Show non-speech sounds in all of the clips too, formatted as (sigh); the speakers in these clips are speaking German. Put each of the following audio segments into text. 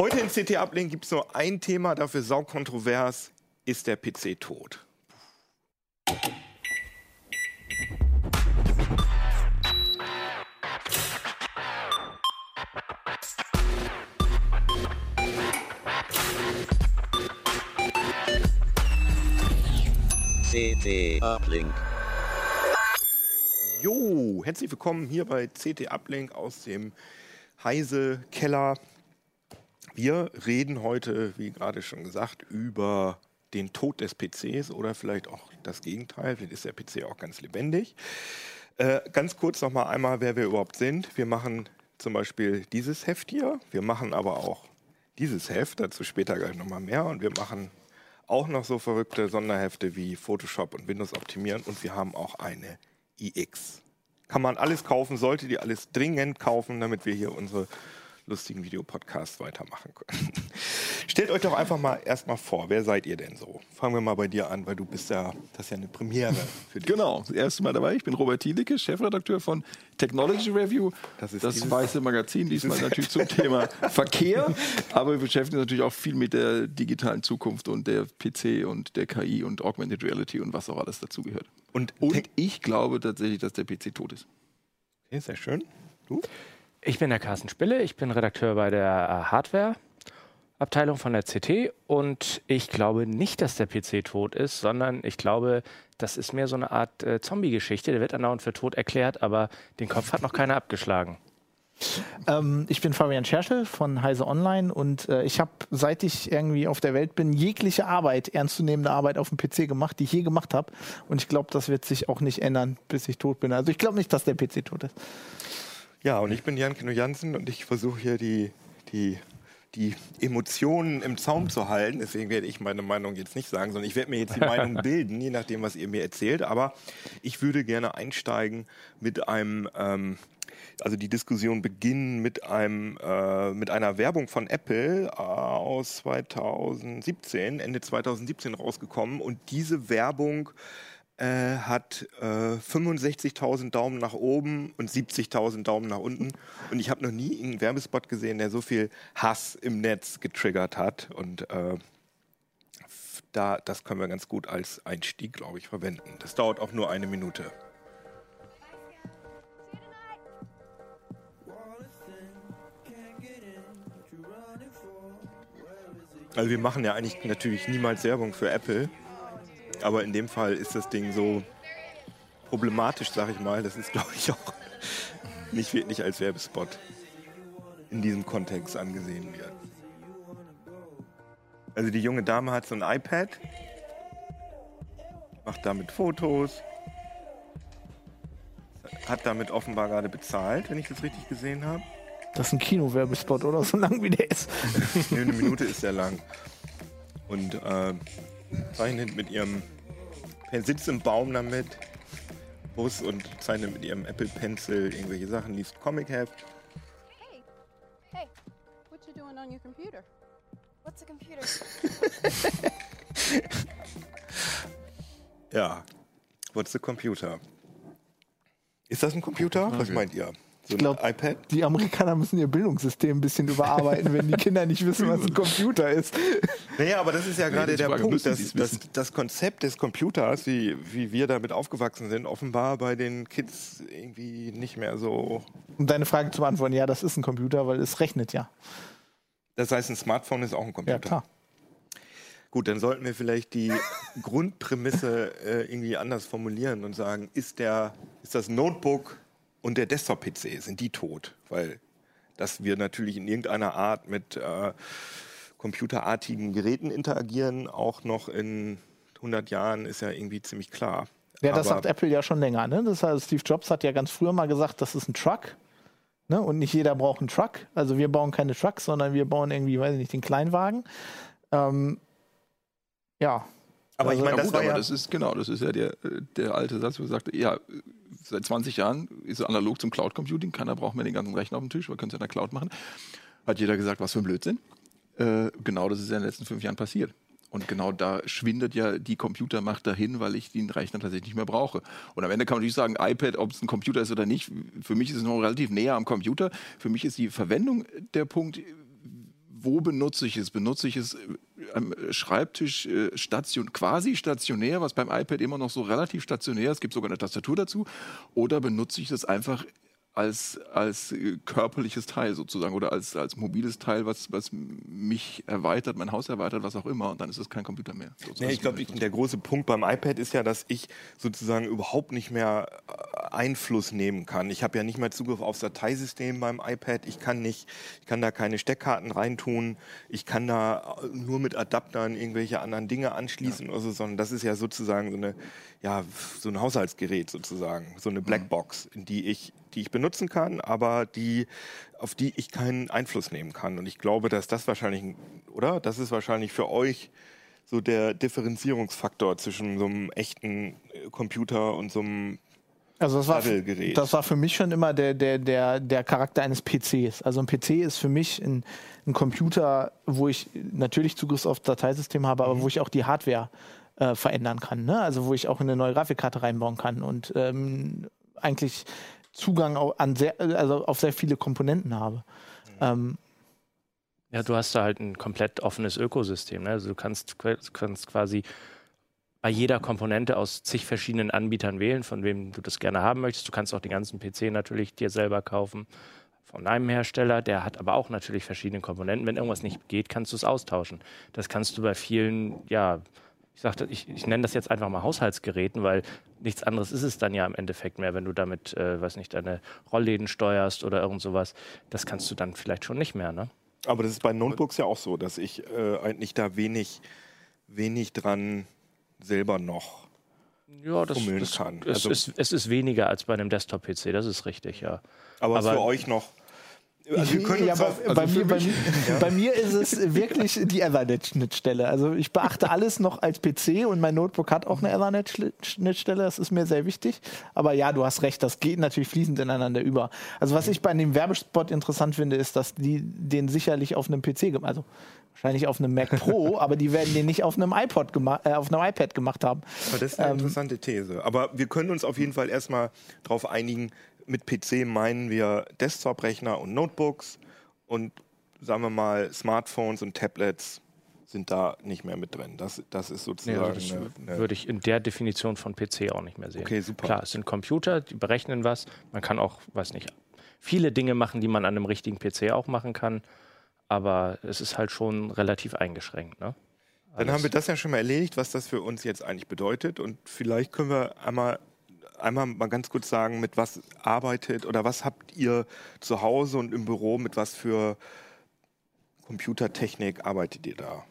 Heute in CT Uplink gibt es nur ein Thema, dafür saukontrovers. Ist der PC tot? CT Uplink. Jo, herzlich willkommen hier bei CT Uplink aus dem Heise Keller. Wir reden heute, wie gerade schon gesagt, über den Tod des PCs oder vielleicht auch das Gegenteil. Vielleicht ist der PC auch ganz lebendig. Äh, ganz kurz noch mal einmal, wer wir überhaupt sind. Wir machen zum Beispiel dieses Heft hier. Wir machen aber auch dieses Heft, dazu später gleich noch mal mehr. Und wir machen auch noch so verrückte Sonderhefte wie Photoshop und Windows optimieren. Und wir haben auch eine iX. Kann man alles kaufen, sollte die alles dringend kaufen, damit wir hier unsere lustigen Videopodcasts weitermachen können. (laughs) Stellt euch doch einfach mal erstmal vor, wer seid ihr denn so? Fangen wir mal bei dir an, weil du bist ja, das ist ja eine Premiere für dich. Genau, das erste Mal dabei. Ich bin Robert Thielicke, Chefredakteur von Technology Review. Das ist das dieses- weiße Magazin, diesmal natürlich zum (laughs) Thema Verkehr. Aber wir beschäftigen uns natürlich auch viel mit der digitalen Zukunft und der PC und der KI und Augmented Reality und was auch alles dazugehört. Und, Und ich glaube tatsächlich, dass der PC tot ist. okay, sehr schön. Du? Ich bin der Carsten Spille, ich bin Redakteur bei der äh, Hardware-Abteilung von der CT und ich glaube nicht, dass der PC tot ist, sondern ich glaube, das ist mehr so eine Art äh, Zombie-Geschichte. Der wird andauernd für tot erklärt, aber den Kopf hat noch keiner abgeschlagen. Ähm, ich bin Fabian Scherschel von Heise Online und äh, ich habe, seit ich irgendwie auf der Welt bin, jegliche Arbeit, ernstzunehmende Arbeit auf dem PC gemacht, die ich je gemacht habe. Und ich glaube, das wird sich auch nicht ändern, bis ich tot bin. Also ich glaube nicht, dass der PC tot ist. Ja, und ich bin Jan Kino Jansen und ich versuche hier die, die, die Emotionen im Zaum zu halten. Deswegen werde ich meine Meinung jetzt nicht sagen, sondern ich werde mir jetzt die (laughs) Meinung bilden, je nachdem, was ihr mir erzählt. Aber ich würde gerne einsteigen mit einem, ähm, also die Diskussion beginnen mit einem, äh, mit einer Werbung von Apple äh, aus 2017, Ende 2017 rausgekommen. Und diese Werbung äh, hat äh, 65.000 Daumen nach oben und 70.000 Daumen nach unten. Und ich habe noch nie einen Werbespot gesehen, der so viel Hass im Netz getriggert hat. Und äh, da, das können wir ganz gut als Einstieg, glaube ich, verwenden. Das dauert auch nur eine Minute. Also wir machen ja eigentlich natürlich niemals Werbung für Apple. Aber in dem Fall ist das Ding so problematisch, sag ich mal. Das ist, glaube ich, auch nicht wirklich als Werbespot in diesem Kontext angesehen wird. Also die junge Dame hat so ein iPad, macht damit Fotos, hat damit offenbar gerade bezahlt, wenn ich das richtig gesehen habe. Das ist ein Kinowerbespot oder (laughs) so lang wie der ist. Nee, eine Minute ist sehr lang. Und äh, zeichnet mit ihrem Pen- sitzt im Baum damit, Bus und zeichnet mit ihrem Apple Pencil irgendwelche Sachen, liest Comic-Heft. Hey, hey, what you doing on your computer? What's a computer? (laughs) Ja. What's the computer? Ist das ein Computer? Was meint ihr? So Ich glaub- ein iPad? Die Amerikaner müssen ihr Bildungssystem ein bisschen überarbeiten, wenn die Kinder nicht wissen, was ein Computer ist. Naja, aber das ist ja gerade das der Frage, Punkt, dass, dass das Konzept des Computers, wie, wie wir damit aufgewachsen sind, offenbar bei den Kids irgendwie nicht mehr so. Um deine Frage zu beantworten, ja, das ist ein Computer, weil es rechnet ja. Das heißt, ein Smartphone ist auch ein Computer. Ja, klar. Gut, dann sollten wir vielleicht die Grundprämisse äh, irgendwie anders formulieren und sagen, ist, der, ist das Notebook und der Desktop-PC, sind die tot? Weil dass wir natürlich in irgendeiner Art mit äh, computerartigen Geräten interagieren, auch noch in 100 Jahren, ist ja irgendwie ziemlich klar. Ja, das Aber- sagt Apple ja schon länger. Ne? Das heißt, Steve Jobs hat ja ganz früher mal gesagt, das ist ein Truck. Ne? Und nicht jeder braucht einen Truck. Also wir bauen keine Trucks, sondern wir bauen irgendwie, weiß ich nicht, den Kleinwagen. Ähm, ja, Aber ich Also- meine, Ja, das gut, war aber ja, das ist genau, das ist ja der, äh, der alte Satz, wo er sagte, ja, seit 20 Jahren ist es analog zum Cloud Computing, keiner braucht mehr den ganzen Rechner auf dem Tisch, wir können es in der Cloud machen. Hat jeder gesagt, was für ein Blödsinn. Äh, genau das ist ja in den letzten fünf Jahren passiert. Und genau da schwindet ja die Computermacht dahin, weil ich den Rechner tatsächlich nicht mehr brauche. Und am Ende kann man natürlich sagen, iPad, ob es ein Computer ist oder nicht, für mich ist es noch relativ näher am Computer. Für mich ist die Verwendung der Punkt, wo benutze ich es? Benutze ich es äh, am Schreibtisch äh, station, quasi stationär, was beim iPad immer noch so relativ stationär ist, es gibt sogar eine Tastatur dazu, oder benutze ich das einfach als, als äh, körperliches Teil sozusagen oder als, als mobiles Teil, was, was mich erweitert, mein Haus erweitert, was auch immer. Und dann ist es kein Computer mehr. Nee, ich glaube, der große Punkt beim iPad ist ja, dass ich sozusagen überhaupt nicht mehr äh, Einfluss nehmen kann. Ich habe ja nicht mehr Zugriff aufs Dateisystem beim iPad. Ich kann nicht, ich kann da keine Steckkarten reintun. Ich kann da äh, nur mit Adaptern irgendwelche anderen Dinge anschließen ja. oder so, sondern das ist ja sozusagen so eine ja, so ein Haushaltsgerät sozusagen, so eine Blackbox, in die ich, die ich benutzen kann, aber die, auf die ich keinen Einfluss nehmen kann. Und ich glaube, dass das wahrscheinlich, oder? Das ist wahrscheinlich für euch so der Differenzierungsfaktor zwischen so einem echten äh, Computer und so einem also das war, das war für mich schon immer der, der, der, der Charakter eines PCs. Also ein PC ist für mich ein, ein Computer, wo ich natürlich Zugriff auf Dateisystem habe, aber mhm. wo ich auch die Hardware äh, verändern kann. Ne? Also wo ich auch eine neue Grafikkarte reinbauen kann und ähm, eigentlich Zugang an sehr, also auf sehr viele Komponenten habe. Mhm. Ähm, ja, du hast da halt ein komplett offenes Ökosystem. Ne? Also du kannst, kannst quasi bei jeder Komponente aus zig verschiedenen Anbietern wählen, von wem du das gerne haben möchtest. Du kannst auch den ganzen PC natürlich dir selber kaufen von einem Hersteller, der hat aber auch natürlich verschiedene Komponenten. Wenn irgendwas nicht geht, kannst du es austauschen. Das kannst du bei vielen, ja, ich sagte, ich, ich nenne das jetzt einfach mal Haushaltsgeräten, weil nichts anderes ist es dann ja im Endeffekt mehr, wenn du damit, äh, weiß nicht, deine Rollläden steuerst oder irgend sowas. Das kannst du dann vielleicht schon nicht mehr, ne? Aber das ist bei Notebooks ja auch so, dass ich äh, eigentlich da wenig, wenig dran selber noch ja, das, das kann. Es, also, ist, es ist weniger als bei einem Desktop-PC, das ist richtig, ja. Aber, aber für euch noch also ja, bei, also bei, mir, bei, mir, ja. bei, mir, ist es wirklich die Ethernet-Schnittstelle. Also ich beachte alles noch als PC und mein Notebook hat auch eine Ethernet-Schnittstelle. Das ist mir sehr wichtig. Aber ja, du hast recht, das geht natürlich fließend ineinander über. Also was ich bei dem Werbespot interessant finde, ist, dass die den sicherlich auf einem PC, also wahrscheinlich auf einem Mac Pro, (laughs) aber die werden den nicht auf einem iPod gemacht, äh, auf einem iPad gemacht haben. Aber das ist eine ähm, interessante These. Aber wir können uns auf jeden Fall erstmal darauf einigen, mit PC meinen wir Desktop-Rechner und Notebooks und sagen wir mal Smartphones und Tablets sind da nicht mehr mit drin. Das, das ist sozusagen. Nee, also das würde ich in der Definition von PC auch nicht mehr sehen. Okay, super. Klar, es sind Computer, die berechnen was. Man kann auch, weiß nicht, viele Dinge machen, die man an einem richtigen PC auch machen kann. Aber es ist halt schon relativ eingeschränkt. Ne? Dann haben wir das ja schon mal erledigt, was das für uns jetzt eigentlich bedeutet. Und vielleicht können wir einmal einmal mal ganz kurz sagen, mit was arbeitet oder was habt ihr zu Hause und im Büro, mit was für Computertechnik arbeitet ihr da?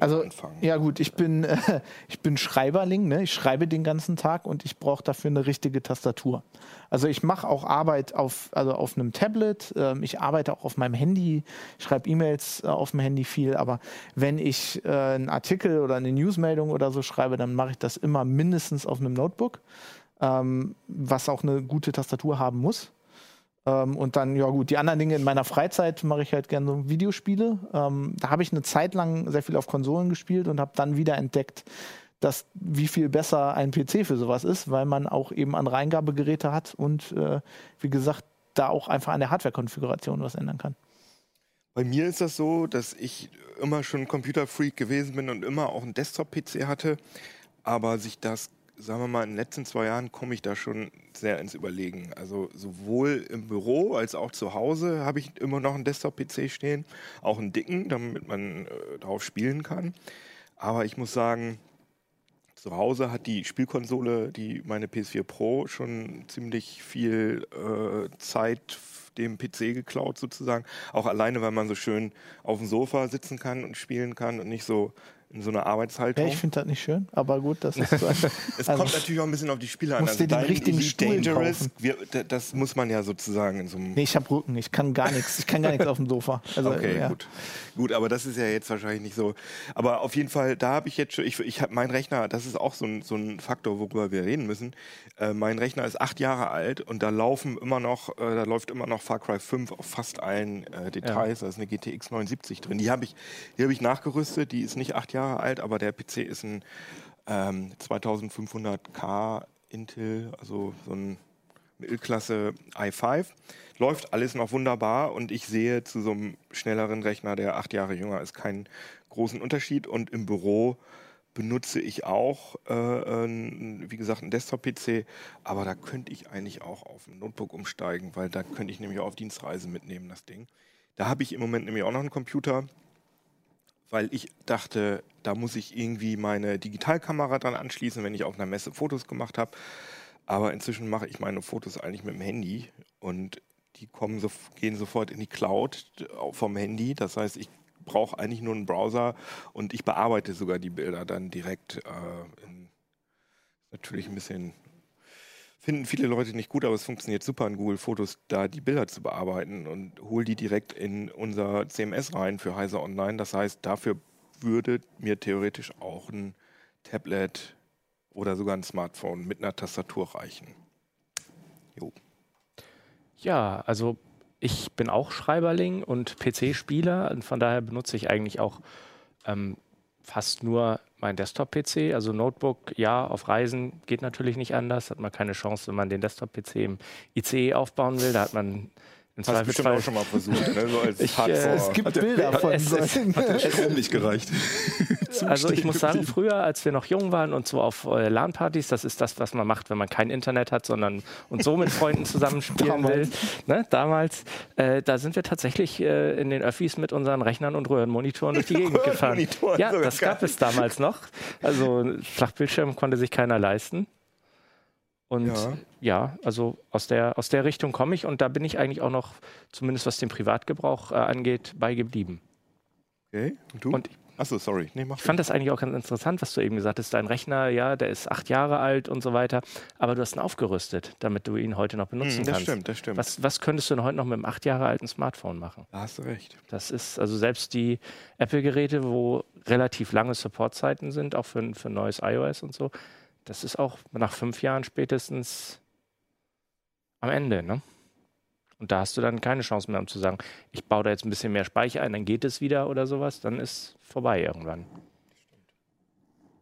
Also anfangen. ja gut, ich bin äh, (laughs) ich bin Schreiberling, ne? ich schreibe den ganzen Tag und ich brauche dafür eine richtige Tastatur. Also ich mache auch Arbeit auf also auf einem Tablet, ähm, ich arbeite auch auf meinem Handy, ich schreibe E-Mails äh, auf dem Handy viel, aber wenn ich äh, einen Artikel oder eine Newsmeldung oder so schreibe, dann mache ich das immer mindestens auf einem Notebook ähm, was auch eine gute Tastatur haben muss. Ähm, und dann, ja gut, die anderen Dinge in meiner Freizeit mache ich halt gerne so Videospiele. Ähm, da habe ich eine Zeit lang sehr viel auf Konsolen gespielt und habe dann wieder entdeckt, dass wie viel besser ein PC für sowas ist, weil man auch eben andere Eingabegeräte hat und äh, wie gesagt, da auch einfach an der Hardware-Konfiguration was ändern kann. Bei mir ist das so, dass ich immer schon Computerfreak gewesen bin und immer auch einen Desktop-PC hatte, aber sich das sagen wir mal, in den letzten zwei Jahren komme ich da schon sehr ins Überlegen. Also sowohl im Büro als auch zu Hause habe ich immer noch einen Desktop-PC stehen, auch einen dicken, damit man äh, darauf spielen kann. Aber ich muss sagen, zu Hause hat die Spielkonsole, die meine PS4 Pro, schon ziemlich viel äh, Zeit dem PC geklaut sozusagen. Auch alleine, weil man so schön auf dem Sofa sitzen kann und spielen kann und nicht so in so einer Arbeitshaltung. Ja, ich finde das nicht schön, aber gut, das ist so. (laughs) es also, kommt natürlich auch ein bisschen auf die Spieler an. Also den richtigen Stuhl Dangerous, wir, das muss man ja sozusagen in so einem. Nee, ich habe Rücken, ich kann gar nichts, ich kann gar nichts auf dem Sofa. Also, okay, ja. gut. Gut, aber das ist ja jetzt wahrscheinlich nicht so. Aber auf jeden Fall, da habe ich jetzt schon, ich, ich habe mein Rechner, das ist auch so ein, so ein Faktor, worüber wir reden müssen. Äh, mein Rechner ist acht Jahre alt und da laufen immer noch, äh, da läuft immer noch Far Cry 5 auf fast allen äh, Details. Ja. Da ist eine GTX 79 drin. Die habe ich, die ich nachgerüstet, die ist nicht acht Jahre alt, aber der PC ist ein ähm, 2500K Intel, also so ein Mittelklasse i5. Läuft alles noch wunderbar und ich sehe zu so einem schnelleren Rechner, der acht Jahre jünger ist, keinen großen Unterschied. Und im Büro benutze ich auch, äh, ein, wie gesagt, einen Desktop-PC, aber da könnte ich eigentlich auch auf ein Notebook umsteigen, weil da könnte ich nämlich auch auf Dienstreise mitnehmen, das Ding. Da habe ich im Moment nämlich auch noch einen Computer, weil ich dachte, da muss ich irgendwie meine Digitalkamera dran anschließen, wenn ich auf einer Messe Fotos gemacht habe. Aber inzwischen mache ich meine Fotos eigentlich mit dem Handy und die kommen so, gehen sofort in die Cloud vom Handy. Das heißt, ich brauche eigentlich nur einen Browser und ich bearbeite sogar die Bilder dann direkt. Äh, in, natürlich ein bisschen finden viele Leute nicht gut, aber es funktioniert super in Google Fotos, da die Bilder zu bearbeiten und hole die direkt in unser CMS rein für Heise Online. Das heißt, dafür würde mir theoretisch auch ein Tablet oder sogar ein Smartphone mit einer Tastatur reichen. Jo. Ja, also ich bin auch Schreiberling und PC-Spieler und von daher benutze ich eigentlich auch ähm, fast nur mein Desktop-PC. Also Notebook, ja, auf Reisen geht natürlich nicht anders. Hat man keine Chance, wenn man den Desktop-PC im ICE aufbauen will. Da hat man im Hast du bestimmt auch schon mal versucht, ne? so als Ich, äh. Es gibt Hat der- Bilder hat- von es- solchen. Hat der Strom nicht (laughs) gereicht. (laughs) Also ich muss sagen, früher, als wir noch jung waren und so auf äh, LAN-Partys, das ist das, was man macht, wenn man kein Internet hat, sondern und so mit Freunden zusammenspielen will. Damals. Ne? Damals, äh, da sind wir tatsächlich äh, in den Öffis mit unseren Rechnern und Röhrenmonitoren durch die (laughs) Gegend gefahren. Ja, das gab es damals noch. Also Flachbildschirm konnte sich keiner leisten. Und Ja. ja, also aus der, aus der Richtung komme ich und da bin ich eigentlich auch noch, zumindest was den Privatgebrauch äh, angeht, beigeblieben. Okay, und du? Und Achso, sorry. Nee, mach Ich fand das eigentlich auch ganz interessant, was du eben gesagt hast. Dein Rechner, ja, der ist acht Jahre alt und so weiter, aber du hast ihn aufgerüstet, damit du ihn heute noch benutzen Hm, das kannst. stimmt, das stimmt. Was, was könntest du denn heute noch mit einem acht Jahre alten Smartphone machen? Da hast du recht. Das ist also selbst die Apple-Geräte, wo relativ lange Supportzeiten sind, auch für, für neues iOS und so, das ist auch nach fünf Jahren spätestens am Ende, ne? Und da hast du dann keine Chance mehr, um zu sagen, ich baue da jetzt ein bisschen mehr Speicher ein, dann geht es wieder oder sowas, dann ist vorbei irgendwann.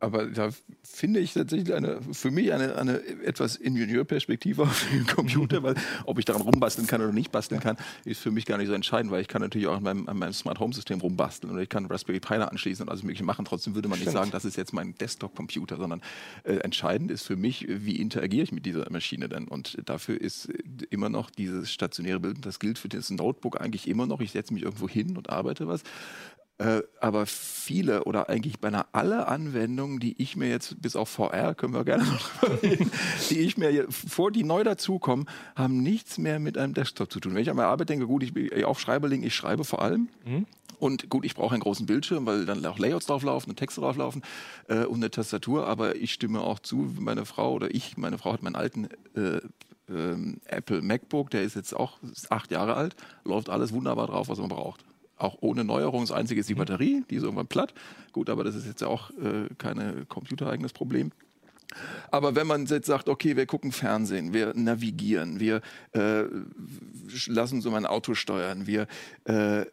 Aber da finde ich tatsächlich eine, für mich eine, eine etwas Ingenieurperspektive (laughs) auf den Computer, weil ob ich daran rumbasteln kann oder nicht basteln kann, ist für mich gar nicht so entscheidend, weil ich kann natürlich auch an meinem, an meinem Smart Home System rumbasteln oder ich kann Raspberry Pi da anschließen und alles mögliche machen. Trotzdem würde man nicht sagen, das ist jetzt mein Desktop-Computer, sondern äh, entscheidend ist für mich, wie interagiere ich mit dieser Maschine denn? Und dafür ist äh, immer noch dieses stationäre Bild, das gilt für das Notebook eigentlich immer noch. Ich setze mich irgendwo hin und arbeite was. Äh, aber viele oder eigentlich beinahe alle Anwendungen, die ich mir jetzt, bis auf VR, können wir gerne (laughs) noch reden, die ich mir hier- vor die neu dazukommen, haben nichts mehr mit einem Desktop zu tun. Wenn ich an meine Arbeit denke, gut, ich bin auch Schreiberling, ich schreibe vor allem. Und gut, ich brauche einen großen Bildschirm, weil dann auch Layouts drauflaufen und Texte drauflaufen äh, und eine Tastatur. Aber ich stimme auch zu, meine Frau oder ich, meine Frau hat meinen alten äh, ähm, Apple MacBook, der ist jetzt auch acht Jahre alt, läuft alles wunderbar drauf, was man braucht. Auch ohne Neuerung. Das Einzige ist die Batterie, die ist irgendwann platt. Gut, aber das ist jetzt auch äh, kein computereigenes Problem. Aber wenn man jetzt sagt, okay, wir gucken Fernsehen, wir navigieren, wir äh, lassen so mein Auto steuern, wir äh,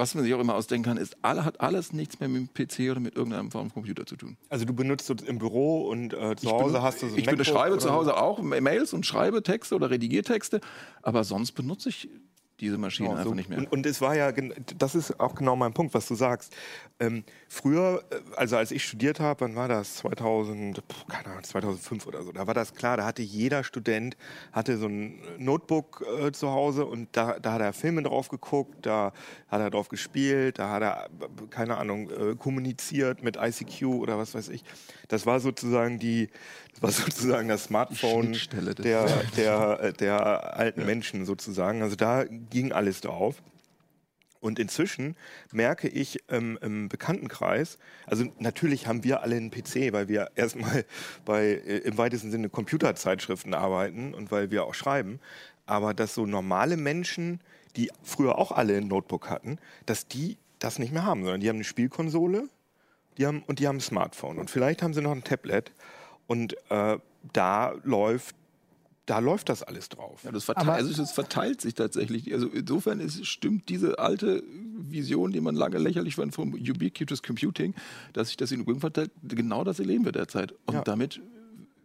was man sich auch immer ausdenken kann, ist, alle, hat alles nichts mehr mit dem PC oder mit irgendeinem Form von Computer zu tun. Also du benutzt es im Büro und äh, zu Ich Hause benut- hast du so ein Ich MacBook schreibe oder zu Hause auch Ma- Mails und schreibe Texte oder redigiere Texte, aber sonst benutze ich diese Maschine Ja, einfach so. nicht mehr. Und, und es war ja, das ist auch genau mein Punkt, was du sagst. Ähm, früher, äh, also als ich studiert habe, wann war das? 2000, puh, keine Ahnung, 2005 oder so. Da war das klar, da hatte jeder Student hatte so ein Notebook äh, zu Hause und da, da hat er Filme drauf geguckt, da hat er drauf gespielt, da hat er, keine Ahnung, äh, kommuniziert mit ICQ oder was weiß ich. Das war sozusagen die, war sozusagen das Smartphone der, der, äh, der alten Menschen sozusagen. Also da ging alles drauf. Und inzwischen merke ich ähm, im Bekanntenkreis, also natürlich haben wir alle einen PC, weil wir erstmal bei äh, im weitesten Sinne Computerzeitschriften arbeiten und weil wir auch schreiben, aber dass so normale Menschen, die früher auch alle ein Notebook hatten, dass die das nicht mehr haben, sondern die haben eine Spielkonsole die haben, und die haben ein Smartphone und vielleicht haben sie noch ein Tablet und äh, da läuft da läuft das alles drauf. Ja, das, verteilt, also das verteilt sich tatsächlich. Also insofern ist, stimmt diese alte Vision, die man lange lächerlich fand vom Ubiquitous Computing, dass sich das in Rücken verteilt, genau das erleben wir derzeit. Und Ja. damit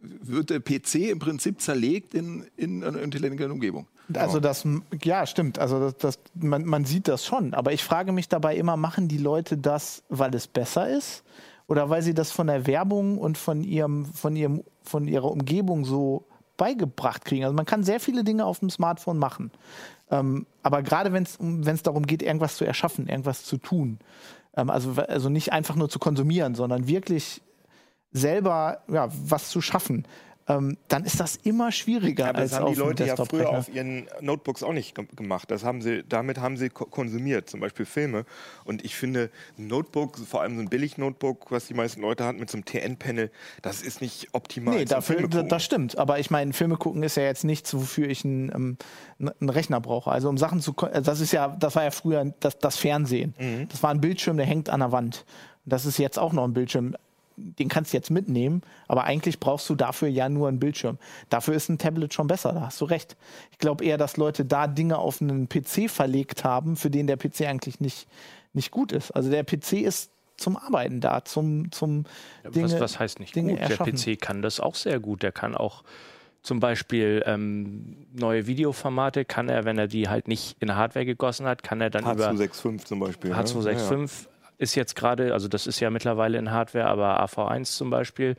wird der PC im Prinzip zerlegt in, in einer intelligenten Umgebung. Also das, ja, stimmt. Also das, das, man, man sieht das schon. Aber ich frage mich dabei immer, machen die Leute das, weil es besser ist? Oder weil sie das von der Werbung und von ihrem, von ihrem, von ihrer Umgebung so beigebracht kriegen? Also man kann sehr viele Dinge auf dem Smartphone machen. Ähm, aber gerade wenn es darum geht, irgendwas zu erschaffen, irgendwas zu tun, ähm, also, also nicht einfach nur zu konsumieren, sondern wirklich selber ja, was zu schaffen, ähm, dann ist das immer schwieriger als das haben auf die Leute ja früher auf ihren Notebooks auch nicht ge- gemacht. Das haben sie, damit haben sie ko- konsumiert, zum Beispiel Filme. Und ich finde, ein Notebook, vor allem so ein Billig-Notebook, was die meisten Leute haben mit so einem TN-Panel, das ist nicht optimal. Nee, dafür, das stimmt. Aber ich meine, Filme gucken ist ja jetzt nichts, wofür ich einen, ähm, einen Rechner brauche. Also um Sachen zu, äh, das ist ja, das war ja früher das, das Fernsehen. Mhm. Das war ein Bildschirm, der hängt an der Wand. Das ist jetzt auch noch ein Bildschirm. Den kannst du jetzt mitnehmen, aber eigentlich brauchst du dafür ja nur einen Bildschirm. Dafür ist ein Tablet schon besser, da hast du recht. Ich glaube eher, dass Leute da Dinge auf einen PC verlegt haben, für den der PC eigentlich nicht, nicht gut ist. Also der PC ist zum Arbeiten da, zum, zum Dinge, was, was heißt nicht Dinge gut? Der erschaffen. PC kann das auch sehr gut. Der kann auch zum Beispiel ähm, neue Videoformate, kann er, wenn er die halt nicht in Hardware gegossen hat, kann er dann über H265 zum Beispiel. ne? H265 ist jetzt gerade, also das ist ja mittlerweile in Hardware, aber AV1 zum Beispiel,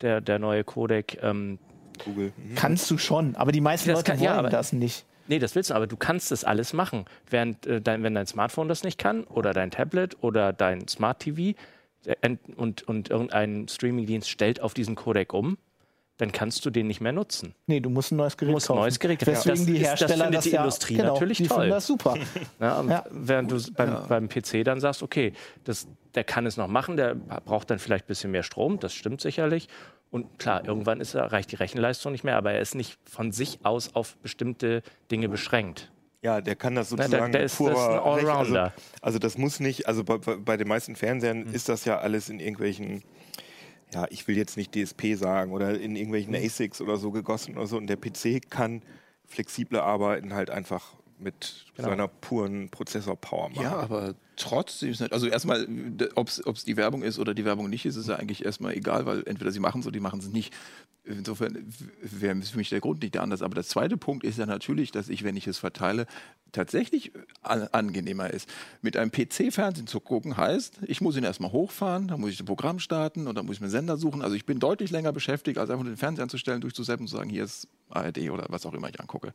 der, der neue Codec, ähm, Google. Mhm. Kannst du schon, aber die meisten Das Leute kann- wollen ja, aber- das nicht. Nee, das willst du, aber du kannst das alles machen. Während äh, dein, wenn dein Smartphone das nicht kann oder dein Tablet oder dein Smart TV äh, und, und irgendein Streamingdienst stellt auf diesen Codec um, dann kannst du den nicht mehr nutzen. Nee, du musst ein neues Gerät Du musst ein kaufen. neues Gerät kaufen. Deswegen Das die ist- das Hersteller findet die ja, Industrie genau, natürlich die toll. finden das super. (laughs) Ja, und Ja. während du beim, beim PC dann sagst, okay, das, der kann es noch machen, der braucht dann vielleicht ein bisschen mehr Strom, das stimmt sicherlich. Und klar, irgendwann ist er, reicht die Rechenleistung nicht mehr, aber er ist nicht von sich aus auf bestimmte Dinge beschränkt. Ja, der kann das der- sozusagen der ist- purer das ist ein Rech- Allrounder. Also, also das muss nicht, also bei, bei bei den meisten Fernsehern ist das ja alles in irgendwelchen, ja, ich will jetzt nicht DSP sagen oder in irgendwelchen ASICs oder so gegossen oder so. Und der PC kann flexibler arbeiten, halt einfach mit seiner puren Prozessor-Power machen. Ja, aber trotzdem ist nicht, also erstmal, ob es die Werbung ist oder die Werbung nicht ist, ist ja eigentlich erstmal egal, weil entweder sie machen es oder die machen es nicht. Insofern wäre für mich der Grund nicht anders. Aber der zweite Punkt ist ja natürlich, dass ich, wenn ich es verteile, tatsächlich an, angenehmer ist. Mit einem PC-Fernsehen zu gucken heißt, ich muss ihn erstmal hochfahren, dann muss ich das Programm starten und dann muss ich mir einen Sender suchen. Also ich bin deutlich länger beschäftigt, als einfach nur den Fernseher anzustellen, durchzuseppen und zu sagen, hier ist ARD oder was auch immer ich angucke.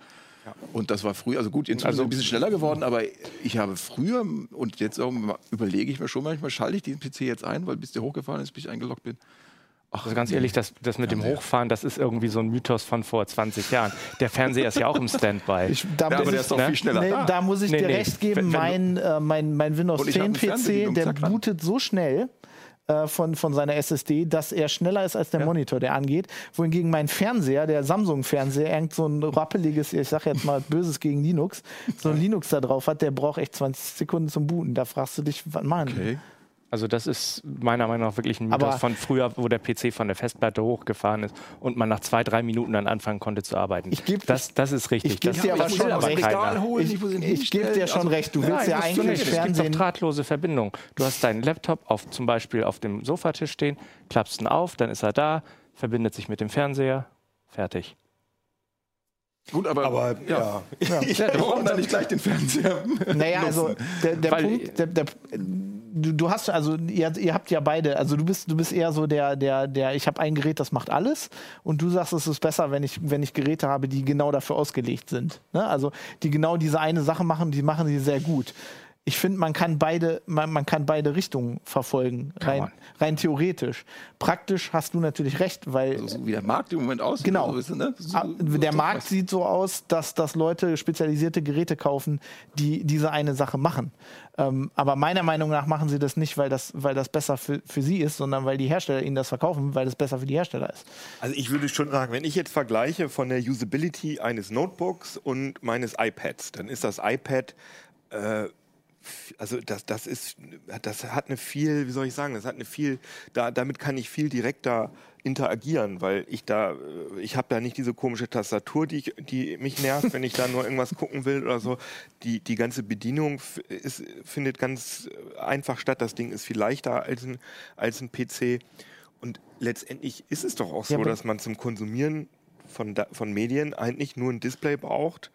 Und das war früher, also gut, inzwischen also, ein bisschen schneller geworden, aber ich habe früher und jetzt auch überlege ich mir schon manchmal, schalte ich diesen PC jetzt ein, weil bis der hochgefahren ist, bis ich eingeloggt bin. Ach, Also ganz ehrlich, das, das mit dem Hochfahren, das ist irgendwie so ein Mythos von vor 20 Jahren. Der Fernseher ist ja auch im Standby. Ich, da, Ja, muss aber der ich, ist doch ne? viel schneller nee, da. da muss ich Nee, dir nee. recht geben, Wenn- wenn mein, äh, mein, mein Windows Und ich hab 10 eine Fernbedienung, PC, der bootet so schnell äh, von, von seiner SSD, dass er schneller ist als der Monitor, der angeht. Wohingegen mein Fernseher, der Samsung-Fernseher, irgend so ein rappeliges, ich sag jetzt mal Böses gegen Linux, so ein Linux da drauf hat, der braucht echt 20 Sekunden zum Booten. Da fragst du dich, was machen? Okay. Also das ist meiner Meinung nach wirklich ein Mythos Aber- von früher, wo der PC von der Festplatte hochgefahren ist und man nach zwei, drei Minuten dann anfangen konnte zu arbeiten. Ich geb- das, das ist richtig. ich geb das dir aber schon aber recht. holen, Ich, ich gebe dir schon Also- recht. Du willst Nein, ja eigentlich nicht. Es gibt doch Fernsehen. drahtlose Verbindung. Du hast deinen Laptop auf, zum Beispiel auf dem Sofatisch stehen, klappst ihn auf, dann ist er da, verbindet sich mit dem Fernseher, fertig. Gut, aber, Aber ja, warum dann nicht gleich den Fernseher? Naja, also der, der Weil- Punkt, der, der, du, du hast also ihr, ihr habt ja beide, also du bist du bist eher so der der der ich habe ein Gerät, das macht alles und du sagst, es ist besser, wenn ich wenn ich Geräte habe, die genau dafür ausgelegt sind, ne? Also die genau diese eine Sache machen, die machen sie sehr gut. Ich finde, man kann beide man, man kann beide Richtungen verfolgen, rein rein theoretisch. Praktisch hast du natürlich recht, weil Also, so wie der Markt im Moment aussieht. Genau. So, du, ne? so, Ah, Der Markt sieht so aus, dass, dass Leute spezialisierte Geräte kaufen, die diese eine Sache machen. Ähm, aber meiner Meinung nach machen sie das nicht, weil das, weil das besser für, für sie ist, sondern weil die Hersteller ihnen das verkaufen, weil das besser für die Hersteller ist. Also ich würde schon sagen, wenn ich jetzt vergleiche von der Usability eines Notebooks und meines iPads, dann ist das iPad, äh, also das, das ist, das hat eine viel, wie soll ich sagen, das hat eine viel, da, damit kann ich viel direkter interagieren, weil ich da, äh, ich habe da nicht diese komische Tastatur, die, ich, die mich nervt, wenn ich da nur irgendwas gucken will oder so. Die, die ganze Bedienung ist, findet ganz einfach statt. Das Ding ist viel leichter als ein, als ein PC. Und letztendlich ist es doch auch Ja, so, aber- dass man zum Konsumieren von, von Medien eigentlich nur ein Display braucht.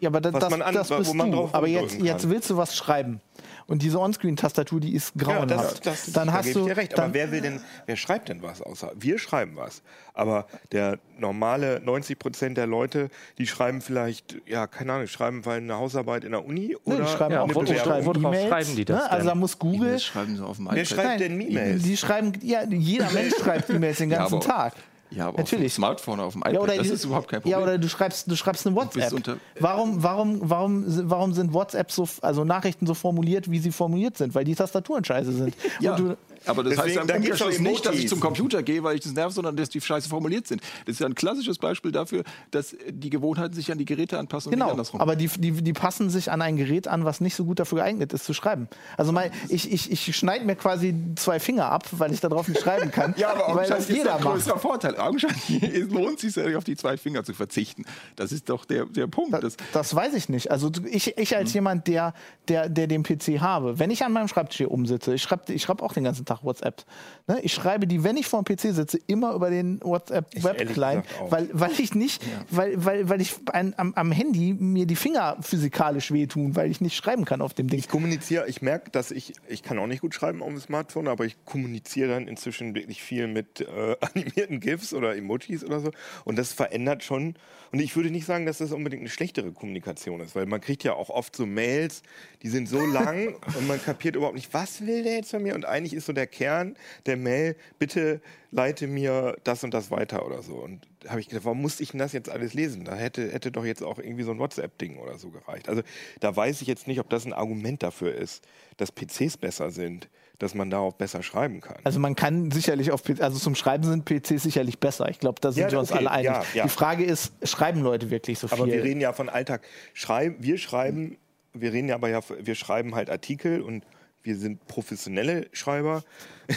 Ja, aber das, Was das, man an- das wo bist man du. Aber jetzt, jetzt willst du was schreiben. Und diese Onscreen-Tastatur, die ist Ja, grauenhaft. das, das, dann da hast gebe du. ich dir recht. dann, Aber wer will denn, wer schreibt denn was außer? Wir schreiben was. Aber der normale 90 Prozent der Leute, die schreiben vielleicht, ja, keine Ahnung, schreiben weil eine Hausarbeit in der Uni Nee, oder die schreiben Ja, auch eine schreiben worauf E-Mails, schreiben die das ne? Also da muss Google. E-Mails schreiben sie auf dem Wer iPad. schreibt denn E-Mails? Die schreiben, ja, jeder Mensch schreibt E-Mails den Ja, ganzen aber- Tag. Ja, aber Natürlich. auf dem Smartphone, auf dem iPad, Ja, oder das ist überhaupt kein Problem. Ja, oder du schreibst, du schreibst eine WhatsApp. unter- warum, warum, warum, warum sind WhatsApp so, also Nachrichten so formuliert, wie sie formuliert sind? Weil die Tastaturen scheiße sind. Ja, du, aber das heißt Deswegen, ja im da Umkehrschluss doch nicht, dass ich zum Computer gehe, weil ich das nerv, sondern dass die scheiße formuliert sind. Das ist ja ein klassisches Beispiel dafür, dass die Gewohnheiten sich an die Geräte anpassen und nicht Genau, andersrum. aber die, die, die passen sich an ein Gerät an, was nicht so gut dafür geeignet ist zu schreiben. Also mein, ich, ich, ich schneide mir quasi zwei Finger ab, weil ich darauf nicht schreiben kann. (laughs) ja, aber weil das augenscheinlich ist jeder ein macht. größerer Vorteil. Augenscheinlich es (laughs) lohnt sich ja, auf die zwei Finger zu verzichten. Das ist doch der, der Punkt. Das, Das weiß ich nicht. Also ich, ich als jemand, der, der, der den PC habe, wenn ich an meinem Schreibtisch hier umsitze, ich schreibe ich schreib auch den ganzen Tag WhatsApp. Ne? Ich schreibe die, wenn ich vor dem PC sitze, immer über den WhatsApp Ich Web ehrlich Client, gesagt auch. weil, weil ich nicht, weil, weil, weil ich ein, am, am Handy mir die Finger physikalisch wehtun, weil ich nicht schreiben kann auf dem Ding. Ich kommuniziere, ich merke, dass ich, ich kann auch nicht gut schreiben auf dem Smartphone, aber ich kommuniziere dann inzwischen wirklich viel mit äh, (laughs) animierten GIFs oder Emojis oder so. Und das verändert schon. Und ich würde nicht sagen, dass das unbedingt eine schlechtere Kommunikation ist, weil man kriegt ja auch oft so Mails, die sind so lang (laughs) und man kapiert überhaupt nicht, was will der jetzt von mir? Und eigentlich ist so der Kern der Mail, bitte leite mir das und das weiter oder so. Und da habe ich gedacht, warum musste ich denn das jetzt alles lesen? Da hätte, hätte doch jetzt auch irgendwie so ein WhatsApp-Ding oder so gereicht. Also da weiß ich jetzt nicht, ob das ein Argument dafür ist, dass PCs besser sind, dass man darauf besser schreiben kann. Also man kann sicherlich auf PC, also zum Schreiben sind PCs sicherlich besser. Ich glaube, da sind Ja, wir uns okay, alle einig. ja, ja. Die Frage ist, schreiben Leute wirklich so viel? Aber wir reden ja von Alltag. Schreib, wir schreiben, wir reden ja aber ja, wir schreiben halt Artikel und wir sind professionelle Schreiber. (laughs)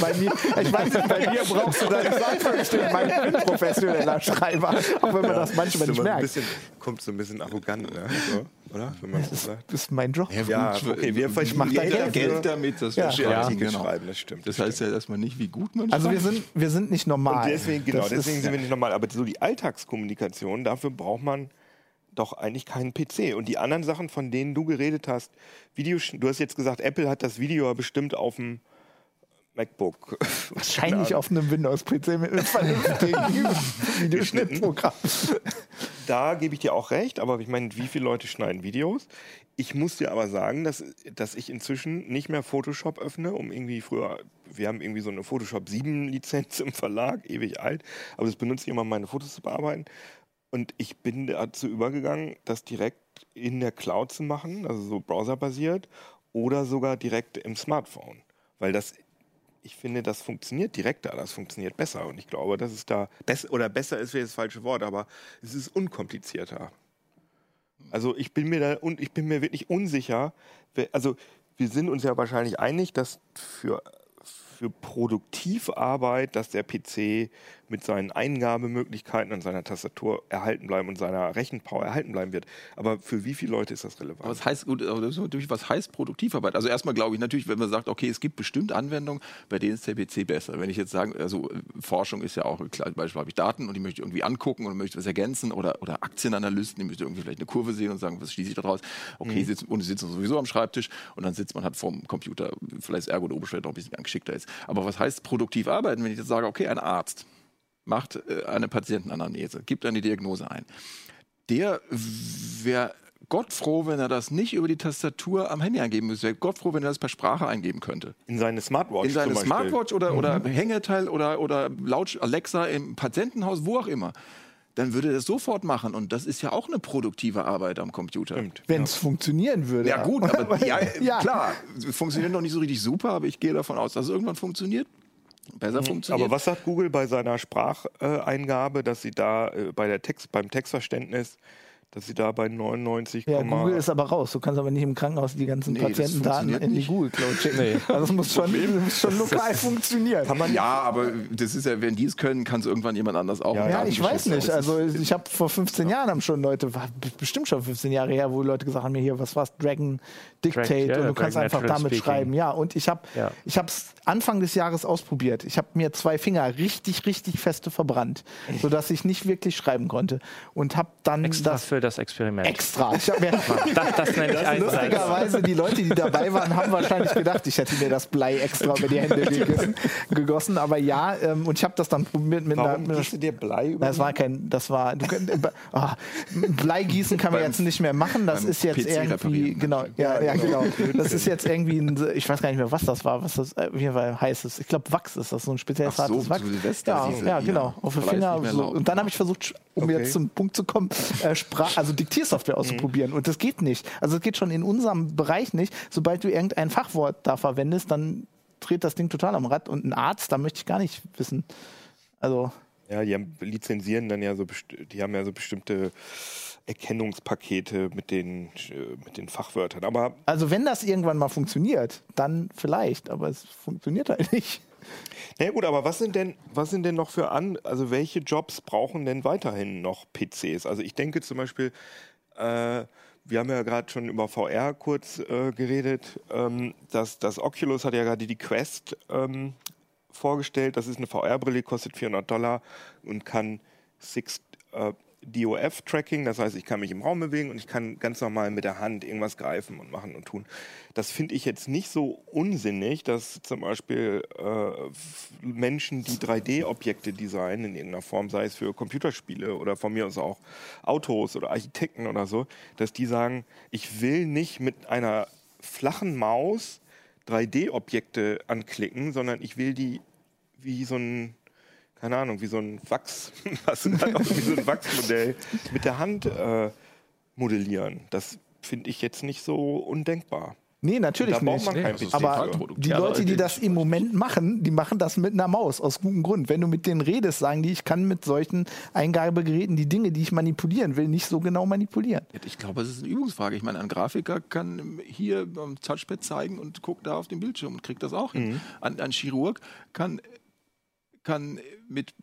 Bei mir, ich weiß nicht, bei mir brauchst du da nicht sagen, ich bin mein professioneller Schreiber, auch wenn man das manchmal Ist nicht immer so ein merkt. bisschen, kommt so ein bisschen arrogant, ne? so, oder? Wenn man so sagt. Das ist mein Job. Ja, okay, wir ich verdienen Geld, Geld damit, dass Ja. wir Ja, genau. schreiben, das stimmt. Das heißt ja erstmal nicht, wie gut man Also wir schreibt. sind, wir sind nicht normal. Und deswegen, genau, Das deswegen ist, sind wir nicht normal. Aber so die Alltagskommunikation, dafür braucht man doch eigentlich keinen PC. Und die anderen Sachen, von denen du geredet hast, Videos, du hast jetzt gesagt, Apple hat das Video ja bestimmt auf dem MacBook. (laughs) wahrscheinlich auf einem Windows-PC mit einem vernünftigen (laughs) Videoschnittprogramm. Da gebe ich dir auch recht, aber ich meine, wie viele Leute schneiden Videos? Ich muss dir aber sagen, dass, dass ich inzwischen nicht mehr Photoshop öffne, um irgendwie früher, wir haben irgendwie so eine Photoshop 7 Lizenz im Verlag, ewig alt, aber das benutze ich immer, um meine Fotos zu bearbeiten. Und ich bin dazu übergegangen, das direkt in der Cloud zu machen, also so browserbasiert oder sogar direkt im Smartphone. Weil das, ich finde, das funktioniert direkter, das funktioniert besser. Und ich glaube, dass es da, besser oder besser ist wäre das falsche Wort, aber es ist unkomplizierter. Also ich bin mir da und ich bin mir wirklich unsicher. Also wir sind uns ja wahrscheinlich einig, dass für, für Produktivarbeit, dass der PC mit seinen Eingabemöglichkeiten und seiner Tastatur erhalten bleiben und seiner Rechenpower erhalten bleiben wird. Aber für wie viele Leute ist das relevant? Was heißt, gut, ist natürlich, was heißt Produktivarbeit? Also erstmal glaube ich natürlich, wenn man sagt, okay, es gibt bestimmt Anwendungen, bei denen ist der PC besser. Wenn ich jetzt sage, also äh, Forschung ist ja auch, klar, Beispiel habe ich Daten und die möchte ich irgendwie angucken und möchte was ergänzen oder, oder Aktienanalysten, die möchte irgendwie vielleicht eine Kurve sehen und sagen, was schließe ich daraus? Okay, sitzt, und die sitzen sowieso am Schreibtisch und dann sitzt man halt vorm Computer, vielleicht ist ergonomisch vielleicht noch ein bisschen geschickter ist. Aber was heißt produktiv arbeiten, wenn ich jetzt sage, okay, ein Arzt macht äh, eine Patientenanamnese, gibt eine Diagnose ein der wäre Gott froh, wenn er das nicht über die Tastatur am Handy eingeben müsste. Wäre Gott froh, wenn er das per Sprache eingeben könnte. in seine Smartwatch In seine. Smartwatch oder, oder Hängeteil oder, oder laut Alexa im Patientenhaus, wo auch immer. Dann würde er das sofort machen. Und das ist ja auch eine produktive Arbeit am Computer. Wenn es funktionieren würde. Ja, gut, aber (laughs) ja, Ja. klar, es funktioniert noch nicht so richtig super, aber ich gehe davon aus, dass es irgendwann funktioniert. Besser funktioniert. Aber was sagt Google bei seiner Spracheingabe, dass sie da äh, bei der Text, beim Textverständnis dass sie da bei 99, Ja, Google ist aber raus. Du kannst aber nicht im Krankenhaus die ganzen Nee, Patientendaten in die. Google Cloud schicken. Also das muss schon, das muss schon lokal funktionieren. kann man Ja, aber das ist ja, wenn die es können, kann es irgendwann jemand anders auch. Ja, Ja, ich weiß nicht. Also ich habe vor 15 Jahren haben schon Leute, bestimmt schon 15 Jahre her, wo Leute gesagt haben, mir hier, was war's, Dragon Dictate ja, und du Dragon kannst einfach Natural damit Speaking. schreiben. Ja, und ich habe Ja. ich habe es Anfang des Jahres ausprobiert. Ich habe mir zwei Finger richtig, richtig feste verbrannt, sodass ich nicht wirklich schreiben konnte und habe dann Extra das für das Experiment. extra. Ich habe mir das, das nenne ich Einsatz. Lustigerweise, die Leute, die dabei waren, haben wahrscheinlich gedacht, ich hätte mir das Blei extra über die Hände (laughs) gegossen. gegossen. Aber ja, ähm, und ich habe das dann probiert mit. Warum einer gießt du dir Blei über? das war kein, das war, du könnt, ah, Bleigießen kann man jetzt nicht mehr machen. Das ist jetzt PC irgendwie, genau, ja, ja, genau. Das ist jetzt irgendwie, ein, ich weiß gar nicht mehr, was das war, was das äh, hier war, heißt es. Ich glaube, Wachs ist das, so ein spezielles Ach so, hartes Wachs. Silvester Ja, ja, genau, auf den Blei Finger. So. Und dann habe ich versucht, um Okay. jetzt zum Punkt zu kommen, äh, Sprach, also Diktiersoftware auszuprobieren. Und das geht nicht. Also es geht schon in unserem Bereich nicht. Sobald du irgendein Fachwort da verwendest, dann dreht das Ding total am Rad. Und ein Arzt, da möchte ich gar nicht wissen. Also, Ja, die haben, lizenzieren dann ja so, die haben ja so bestimmte Erkennungspakete mit den, äh, mit den Fachwörtern. Aber also wenn das irgendwann mal funktioniert, dann vielleicht, aber es funktioniert halt nicht. Na ja, gut, aber was sind denn, was sind denn noch für an, also welche Jobs brauchen denn weiterhin noch PCs? Also ich denke zum Beispiel, äh, wir haben ja gerade schon über VR kurz äh, geredet, ähm, dass das Oculus hat ja gerade die Quest ähm, vorgestellt. Das ist eine VR-Brille, kostet 400 Dollar und kann Six, äh, DOF-Tracking, das heißt, ich kann mich im Raum bewegen und ich kann ganz normal mit der Hand irgendwas greifen und machen und tun. Das finde ich jetzt nicht so unsinnig, dass zum Beispiel äh, Menschen, die 3D-Objekte designen in irgendeiner Form, sei es für Computerspiele oder von mir aus auch Autos oder Architekten oder so, dass die sagen, ich will nicht mit einer flachen Maus 3D-Objekte anklicken, sondern ich will die wie so ein, keine Ahnung, wie so ein Wachs, (laughs) was halt auch wie so ein Wachsmodell mit der Hand äh, modellieren. Das finde ich jetzt nicht so undenkbar. Nee, natürlich Da braucht nicht. man kein Nee, Aber die Leute, die das im Moment machen, die machen das mit einer Maus, aus gutem Grund. Wenn du mit denen redest, sagen die, ich kann mit solchen Eingabegeräten die Dinge, die ich manipulieren will, nicht so genau manipulieren. Ich glaube, es ist eine Übungsfrage. Ich meine, ein Grafiker kann hier beim Touchpad zeigen und guckt da auf den Bildschirm und kriegt das auch hin. Ein, ein Chirurg kann, kann mit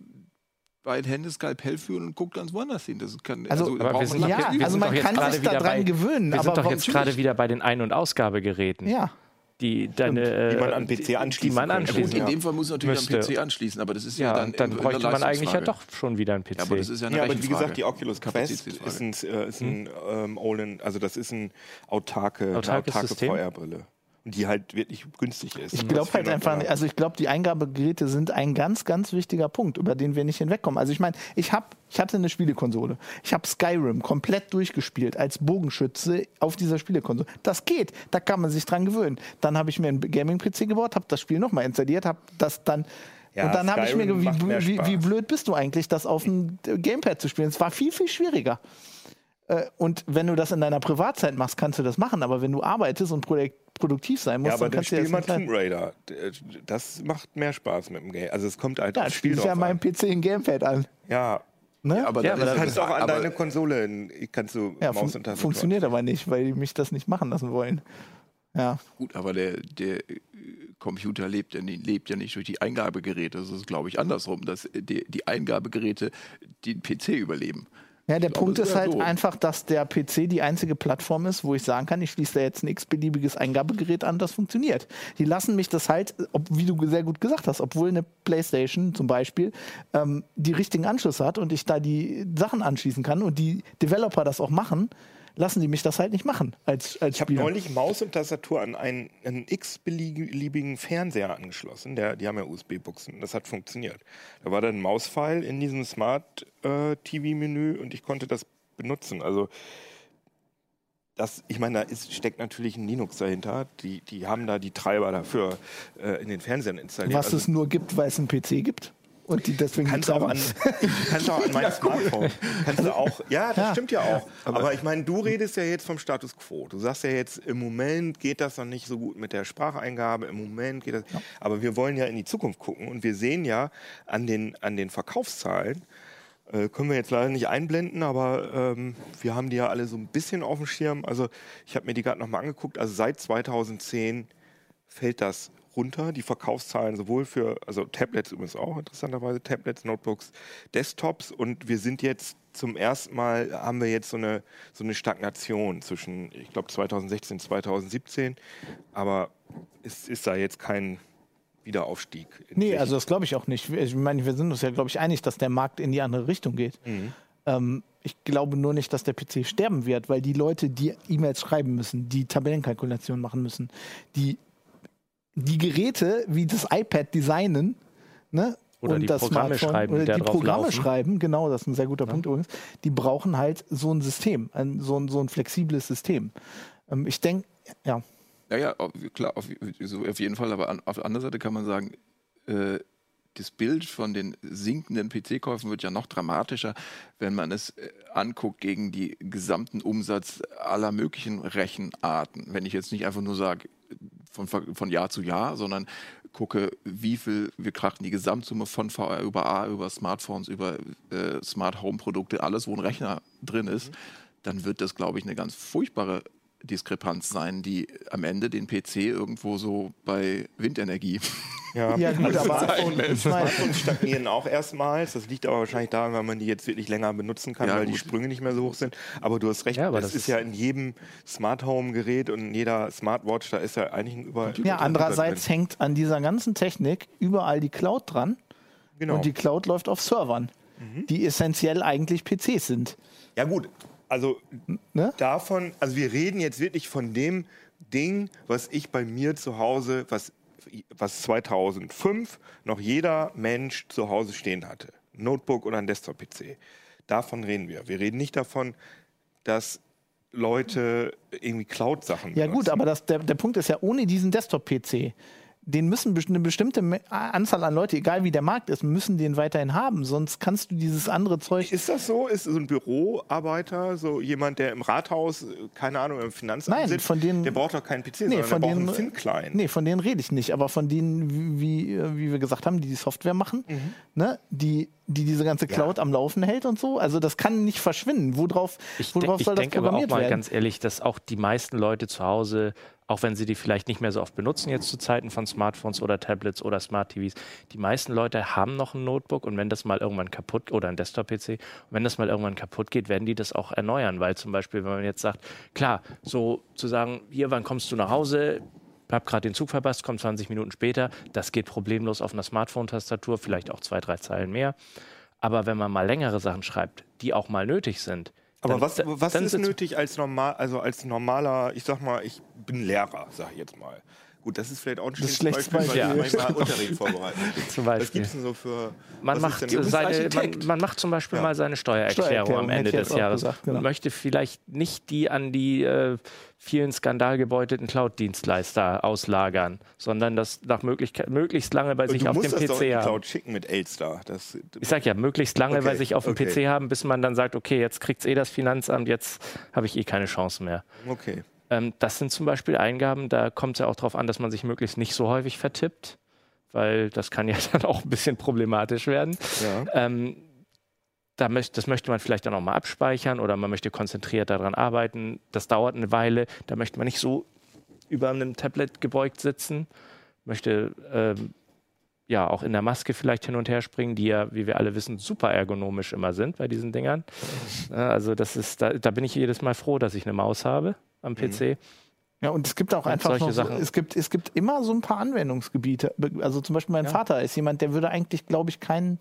beiden Händen Skalpell führen und guckt ganz woanders hin. Das kann, Also- Aber wir sind Ja, jetzt- wir also sind man kann sich daran bei- gewöhnen, Wir aber sind doch jetzt gerade wieder bei den Ein- und Ausgabegeräten, Ja. die, deine, äh, Die man an PC die- die anschließen man könnte. Ja, anschließen gut, in dem Fall muss man natürlich Müsste. am PC anschließen, aber das ist ja, Ja, dann, dann, bräuchte man eigentlich ja doch schon wieder einen PC. Ja, aber das ist ja eine Ja, aber wie gesagt, die Oculus Quest ist ein, äh, ist ein ähm, Olin, also das ist ein autarke, eine Autarkes autarke System? VR-Brille. Die halt wirklich günstig ist. Ich glaube halt einfach, nicht- also ich glaube, die Eingabegeräte sind ein ganz, ganz wichtiger Punkt, über den wir nicht hinwegkommen. Also ich meine, ich hab, ich hatte eine Spielekonsole. Ich habe Skyrim komplett durchgespielt als Bogenschütze auf dieser Spielekonsole. Das geht, da kann man sich dran gewöhnen. Dann habe ich mir einen Gaming-PC gebaut, habe das Spiel nochmal installiert, habe das dann Ja, und dann habe ich mir Skyrim ge- macht mehr wie, wie, wie blöd bist du eigentlich, das auf dem Gamepad zu spielen? Es war viel, viel schwieriger. Äh, Und wenn du das in deiner Privatzeit machst, kannst du das machen. Aber wenn du arbeitest und produ- produktiv sein musst, Ja, aber dann dann kannst du spiel das mal. Tomb Raider. D- Das macht mehr Spaß mit dem Game. Also es kommt halt Ja, aufs spiel Spiel ich ja an. PC ein Gamepad an. Ja, Ne? aber Ja, dann aber ist du es- kannst auch an deine Konsole, in- kannst du ja, Maus fun und Tastatur. funktioniert aber nicht, weil die mich das nicht machen lassen wollen. Ja, Gut, aber der, der äh, Computer lebt ja, nicht, lebt ja nicht durch die Eingabegeräte. Das ist, glaube ich, andersrum, dass äh, die, die Eingabegeräte den PC überleben. Ja der Punkt ist halt so. einfach, dass der PC die einzige Plattform ist, wo ich sagen kann, ich schließe da jetzt ein x-beliebiges Eingabegerät an, das funktioniert. Die lassen mich das halt, ob, wie du sehr gut gesagt hast, obwohl eine Playstation zum Beispiel ähm, die richtigen Anschlüsse hat und ich da die Sachen anschließen kann und die Developer das auch machen, lassen die mich das halt nicht machen als, als Ich habe neulich Maus und Tastatur an einen, einen x-beliebigen Fernseher angeschlossen. Der, die haben ja USB-Buchsen. Das hat funktioniert. Da war dann ein Mauspfeil in diesem Smart-TV-Menü und ich konnte das benutzen. Also das, ich meine, da ist, steckt natürlich ein Linux dahinter. Die, die haben da die Treiber dafür äh, in den Fernsehern installiert. Was Also es nur gibt, weil es einen PC gibt. Und die deswegen kannst du auch an, (laughs) kannst auch an meinem Smartphone. Kannst du auch, ja, das Ja. stimmt ja auch. Aber, ich meine, du redest ja jetzt vom Status quo. Du sagst ja jetzt, im Moment geht das noch nicht so gut mit der Spracheingabe, im Moment geht das. Aber wir wollen ja in die Zukunft gucken und wir sehen ja an den, an den Verkaufszahlen, Äh, können wir jetzt leider nicht einblenden, aber ähm, wir haben die ja alle so ein bisschen auf dem Schirm. Also ich habe mir die gerade nochmal angeguckt. Also seit 2010 fällt das runter. Die Verkaufszahlen sowohl für, also Tablets übrigens auch interessanterweise, Tablets, Notebooks, Desktops. Und wir sind jetzt zum ersten Mal, haben wir jetzt so eine, so eine Stagnation zwischen, ich glaube, 2016, 2017. Aber es ist da jetzt kein Wiederaufstieg. Nee, also das glaube ich auch nicht. Ich meine, wir sind uns ja, glaube ich, einig, dass der Markt in die andere Richtung geht. Mhm. Ähm, ich glaube nur nicht, dass der PC sterben wird, weil die Leute, die E-Mails schreiben müssen, die Tabellenkalkulationen machen müssen, die die Geräte wie das iPad designen, ne? Oder die das Programme Smartphone- schreiben, oder die Programme laufen. schreiben, genau, das ist ein sehr guter Punkt übrigens. Die brauchen halt so ein System, ein, so, ein, so ein flexibles System. Ähm, ich denke, ja, Ja, ja, klar, auf, so auf jeden Fall. Aber an, auf der anderen Seite kann man sagen, äh, das Bild von den sinkenden PC-Käufen wird ja noch dramatischer, wenn man es äh, anguckt gegen die gesamten Umsatz aller möglichen Rechenarten. Wenn ich jetzt nicht einfach nur sage, von, von Jahr zu Jahr, sondern gucke, wie viel wir krachten die Gesamtsumme von VR über A, über Smartphones, über äh, Smart Home Produkte, alles, wo ein Rechner drin ist, dann wird das, glaube ich, eine ganz furchtbare Diskrepanz sein, die am Ende den PC irgendwo so bei Windenergie. (laughs) Ja, Ja, gut, (laughs) aber- Smartphones, stagnieren auch erstmals. Das liegt aber wahrscheinlich daran, weil man die jetzt wirklich länger benutzen kann, Ja, weil die gut. Sprünge nicht mehr so hoch sind. Aber du hast recht, Ja, aber das, das ist ist- ja in jedem Smart Home Gerät und in jeder Smartwatch, da ist ja eigentlich ein über. Ja, andererseits hängt an dieser ganzen Technik überall die Cloud dran. genau. Und die Cloud läuft auf Servern, die essentiell eigentlich PCs sind. Ja gut, also Ne? davon, also wir reden jetzt wirklich von dem Ding, was ich bei mir zu Hause, was, was 2005 noch jeder Mensch zu Hause stehen hatte. Ein Notebook oder ein Desktop-PC. Davon reden wir. Wir reden nicht davon, dass Leute irgendwie Cloud-Sachen Ja gut, benutzen. aber das, der, der Punkt ist ja, ohne diesen Desktop-PC, den müssen eine bestimmte Anzahl an Leute, egal wie der Markt ist, müssen den weiterhin haben. Sonst kannst du dieses andere Zeug... Ist das so? Ist so ein Büroarbeiter, so jemand, der im Rathaus, keine Ahnung, im Finanzamt Nein, sitzt, von denen- der braucht doch keinen PC, Nee, sondern von der braucht denen- einen Thin-Client. Nee, von denen rede ich nicht, aber von denen, wie, wie wir gesagt haben, die die Software machen, Mhm. ne, die, die diese ganze Cloud am Laufen hält und so. Also das kann nicht verschwinden. Worauf, Ich, worauf de ich soll das denke aber auch programmiert mal werden? ganz ehrlich, dass auch die meisten Leute zu Hause, auch wenn sie die vielleicht nicht mehr so oft benutzen, jetzt zu Zeiten von Smartphones oder Tablets oder Smart TVs, die meisten Leute haben noch ein Notebook und wenn das mal irgendwann kaputt oder ein Desktop-PC, und wenn das mal irgendwann kaputt geht, werden die das auch erneuern, weil zum Beispiel, wenn man jetzt sagt, klar, so zu sagen, hier, wann kommst du nach Hause? Hab gerade den Zug verpasst, kommt 20 Minuten später. Das geht problemlos auf einer Smartphone-Tastatur, vielleicht auch zwei, drei Zeilen mehr. Aber wenn man mal längere Sachen schreibt, die auch mal nötig sind, Aber dann- was, was ist nötig als normal, also als normaler, ich sag mal, ich bin Lehrer, sag ich jetzt mal. Gut, das ist vielleicht auch ein schlechtes schlechtes Beispiel, weil Beispiel. ich manchmal Unterricht vorbereiten. (laughs) Zum Was Beispiel. gibt es denn so für. Man was macht, Du seine, man, man macht zum Beispiel Ja. mal seine Steuererklärung, Steuererklärung, am Ende des Jahres gesagt, genau. und möchte vielleicht nicht die an die äh, vielen skandalgebeuteten Cloud-Dienstleister auslagern, sondern das nach Möglichkeit, möglichst lange bei Und sich du auf musst dem das doch in PC haben. Cloud schicken mit Elster. Das, Ich sag ja, möglichst lange bei Okay, sich auf dem okay. PC haben, bis man dann sagt, okay, jetzt kriegt's eh das Finanzamt, jetzt habe ich eh keine Chance mehr. okay. Ähm, das sind zum Beispiel Eingaben, da kommt es ja auch darauf an, dass man sich möglichst nicht so häufig vertippt, weil das kann ja (laughs) dann auch ein bisschen problematisch werden. Ja. Ähm, da möcht, das möchte man vielleicht dann auch mal abspeichern oder man möchte konzentriert daran arbeiten. Das dauert eine Weile, da möchte man nicht so über einem Tablet gebeugt sitzen, möchte ähm, ja auch in der Maske vielleicht hin und her springen, die ja, wie wir alle wissen, super ergonomisch immer sind bei diesen Dingern. (laughs) Also das ist, da, da bin ich jedes Mal froh, dass ich eine Maus habe am PC. Ja, und es gibt auch Und einfach solche noch Sachen. es gibt, es gibt immer so ein paar Anwendungsgebiete. Also zum Beispiel mein Ja. Vater ist jemand, der würde eigentlich, glaube ich, keinen,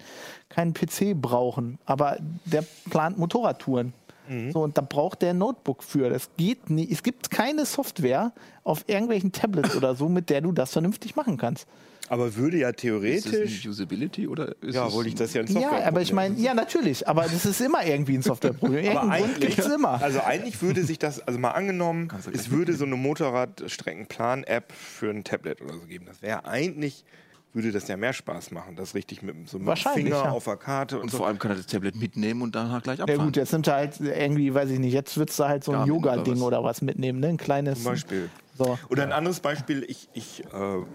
keinen PC brauchen, aber der plant Motorradtouren. Mhm. So, und da braucht der ein Notebook für. Das geht nie. Es gibt keine Software auf irgendwelchen Tablets oder so, mit der du das vernünftig machen kannst. Aber würde ja Ist das theoretisch. Usability oder ist Ja, wollte ich das ja in Ja, Software. aber ich meine, ja, natürlich. Aber das ist immer irgendwie ein Softwareproblem. Aber Irgendeinen Grund gibt es immer. also eigentlich würde sich das, also mal angenommen, es würde so eine Motorradstreckenplan-App für ein Tablet oder so geben. Das wäre eigentlich, würde das ja mehr Spaß machen, das richtig mit so einem Finger ja. auf der Karte und, Und so. vor allem kann er das Tablet mitnehmen und danach gleich Ja abfahren. gut, jetzt nimmt er halt irgendwie, weiß ich nicht, jetzt würdest du halt so ein oder Yoga-Ding was? oder was mitnehmen, ne? Ein kleines. Zum Beispiel. So. Oder ein anderes Beispiel, ich, ich äh,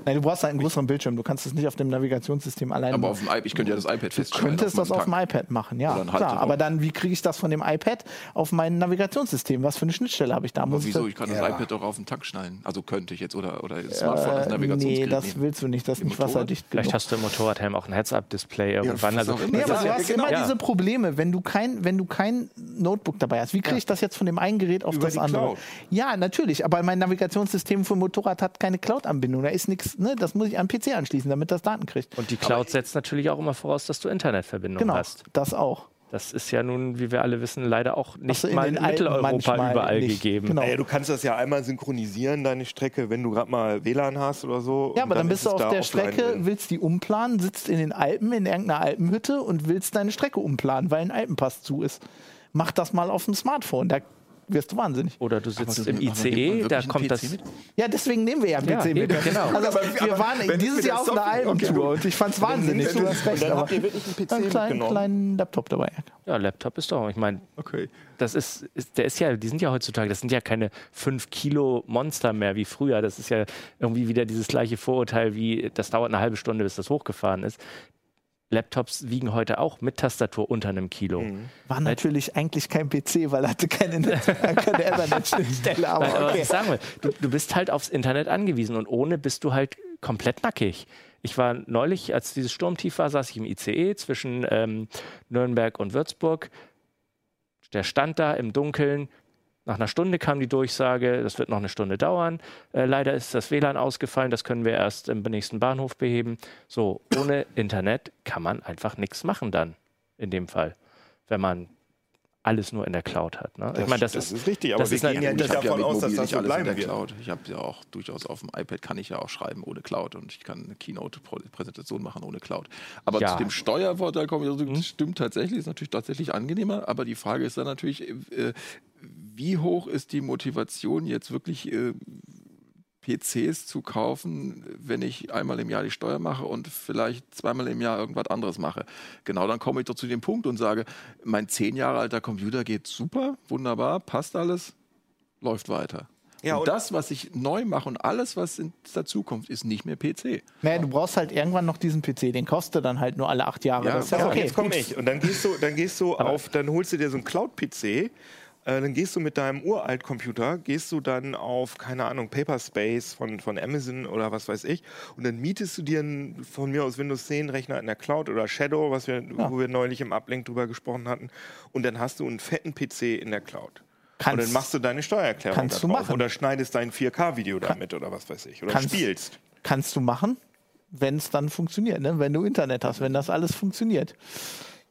Nein, du brauchst halt einen größeren Bildschirm. Du kannst es nicht auf dem Navigationssystem alleine Aber machen. auf dem iPad, ich könnte ja das iPad Du feststellen. könntest das auf dem Tag. iPad machen, ja. Halter Klar, aber dann, wie kriege ich das von dem iPad auf mein Navigationssystem? Was für eine Schnittstelle habe ich da? Aber Muss wieso? Ich Ich kann Ja. das iPad doch auf den Tank schnallen. Also könnte ich jetzt. Oder, oder das das, Smartphone als äh, nee, das nehmen. willst du nicht. Das ist nicht Motorrad? wasserdicht Vielleicht genug. hast du im Motorradhelm auch ein Heads-Up-Display irgendwann. was also, auch. Nee, aber Ja, du ja, hast genau. immer Ja. diese Probleme, wenn du kein, wenn du kein Notebook dabei hast. Wie kriege ich das jetzt von dem einen Gerät auf Über das andere? Cloud. Ja, natürlich, aber mein Navigationssystem für Motorrad hat keine Cloud-Anbindung. Da ist nichts, ne? Das muss ich an den PC anschließen, damit das Daten kriegt. und die Cloud setzt natürlich auch immer voraus, dass du Internetverbindung Genau, hast. das auch. Das ist ja nun, wie wir alle wissen, leider auch nicht in mal in Mitteleuropa überall nicht. gegeben. Genau. naja, du kannst das ja einmal synchronisieren, deine Strecke, wenn du gerade mal WLAN hast oder so. Ja, und aber dann, bist ist du auf der Strecke, drin. willst die umplanen, sitzt in den Alpen, in irgendeiner Alpenhütte und willst deine Strecke umplanen, weil ein Alpenpass zu ist. Mach das mal auf dem Smartphone, da wirst du wahnsinnig. Oder du sitzt Aber im ICE, da kommt PC das. mit? Ja, deswegen nehmen wir ja einen Ja, PC mit. eben, genau. Also, Aber- wir waren dieses mit der Jahr auf einer Software- okay, und ich fand's wahnsinnig. Und Du dann- hast recht, dann aber habt ihr wirklich einen PC einen kleinen, kleinen Laptop dabei. Ja, Laptop ist doch. Ich meine, Okay. das ist, ist, der ist ja, die sind ja heutzutage, das sind ja keine 5 Kilo Monster mehr wie früher. Das ist ja irgendwie wieder dieses gleiche Vorurteil wie, das dauert eine halbe Stunde, bis das hochgefahren ist. Laptops wiegen heute auch mit Tastatur unter einem Kilo. War natürlich eigentlich kein PC, weil er hatte keine, keine Ethernet-Schnittstelle. Nein, Aber aber was okay. ich sagen will, du, du bist halt aufs Internet angewiesen und ohne bist du halt komplett nackig. Ich war neulich, als dieses Sturmtief war, saß ich im ICE zwischen ähm, Nürnberg und Würzburg. Der stand da im Dunkeln. Nach einer Stunde kam die Durchsage, das wird noch eine Stunde dauern. Äh, leider ist das WLAN ausgefallen, das können wir erst im nächsten Bahnhof beheben. So, ohne Internet kann man einfach nichts machen dann, in dem Fall, wenn man alles nur in der Cloud hat. Ne? ich meine, das, ist, richtig, aber das wir ist gehen ein- ja ich nicht Ich habe ja davon mit aus, dass das so alles in bleiben der wird. Cloud. Ich habe ja auch durchaus auf dem iPad kann ich ja auch schreiben ohne Cloud und ich kann eine Keynote-Präsentation machen ohne Cloud. Aber Ja. zu dem Steuervorteil komme ich, also, das stimmt tatsächlich, ist natürlich tatsächlich angenehmer, aber die Frage ist dann natürlich, äh, wie hoch ist die Motivation jetzt wirklich äh, PCs zu kaufen, wenn ich einmal im Jahr die Steuer mache und vielleicht zweimal im Jahr irgendwas anderes mache. Genau, dann komme ich doch zu dem Punkt und sage, mein zehn Jahre alter Computer geht super, wunderbar, passt alles, läuft weiter. Ja, und, und- das, was ich neu mache und alles, was in der Zukunft ist, nicht mehr PC. Naja, du brauchst halt irgendwann noch diesen PC, den kostet dann halt nur alle acht Jahre. Ja, das ist Ja, okay. jetzt komme ich. Und dann gehst du, dann gehst du auf, dann holst du dir so einen Cloud-PC, äh, dann gehst du mit deinem Uralt-Computer, gehst du dann auf, keine Ahnung, Paperspace von, von Amazon oder was weiß ich, und dann mietest du dir einen, von mir aus Windows 10 Rechner in der Cloud oder Shadow, was wir, wo wir neulich im Uplink drüber gesprochen hatten, und dann hast du einen fetten PC in der Cloud. Kannst- und dann machst du deine Steuererklärung kannst du machen. oder schneidest dein 4K-Video damit oder was weiß ich oder kannst- spielst. Kannst du machen, wenn es dann funktioniert, ne? wenn du Internet hast, wenn das alles funktioniert.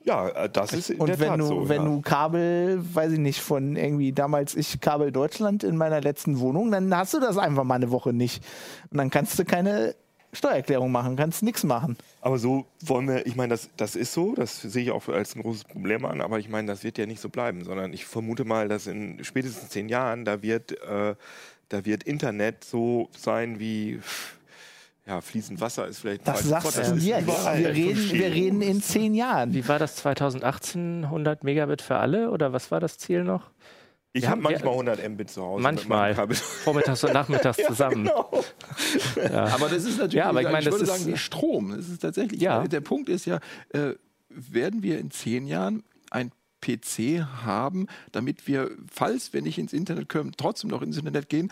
Ja, äh, das ist in Und der wenn Tat du, so. wenn ja. du Kabel, weiß ich nicht, von irgendwie damals ich Kabel Deutschland in meiner letzten Wohnung, dann hast du das einfach mal eine Woche nicht. Und dann kannst du keine Steuererklärung machen, kannst nichts machen. Aber so wollen wir, ich meine, das, das ist so, das sehe ich auch als ein großes Problem an, aber ich meine, das wird ja nicht so bleiben, sondern ich vermute mal, dass in spätestens zehn Jahren, da wird, äh, da wird Internet so sein wie, ja, fließend Wasser ist vielleicht Das sagst du ist jetzt. überall. Wir reden, wir reden in zehn Jahren. Wie war das 2018? 100 Megabit für alle oder was war das Ziel noch? Ich habe manchmal 100 Mbit zu Hause. Manchmal. (laughs) Vormittags und nachmittags (laughs) zusammen. Genau. (laughs) Aber das ist natürlich, Ja, aber ich meine, das würde ist- sagen, wie Strom. Das ist tatsächlich, Ja. der Punkt ist ja, äh, werden wir in zehn Jahren ein PC haben, damit wir, falls wir nicht ins Internet können, trotzdem noch ins Internet gehen,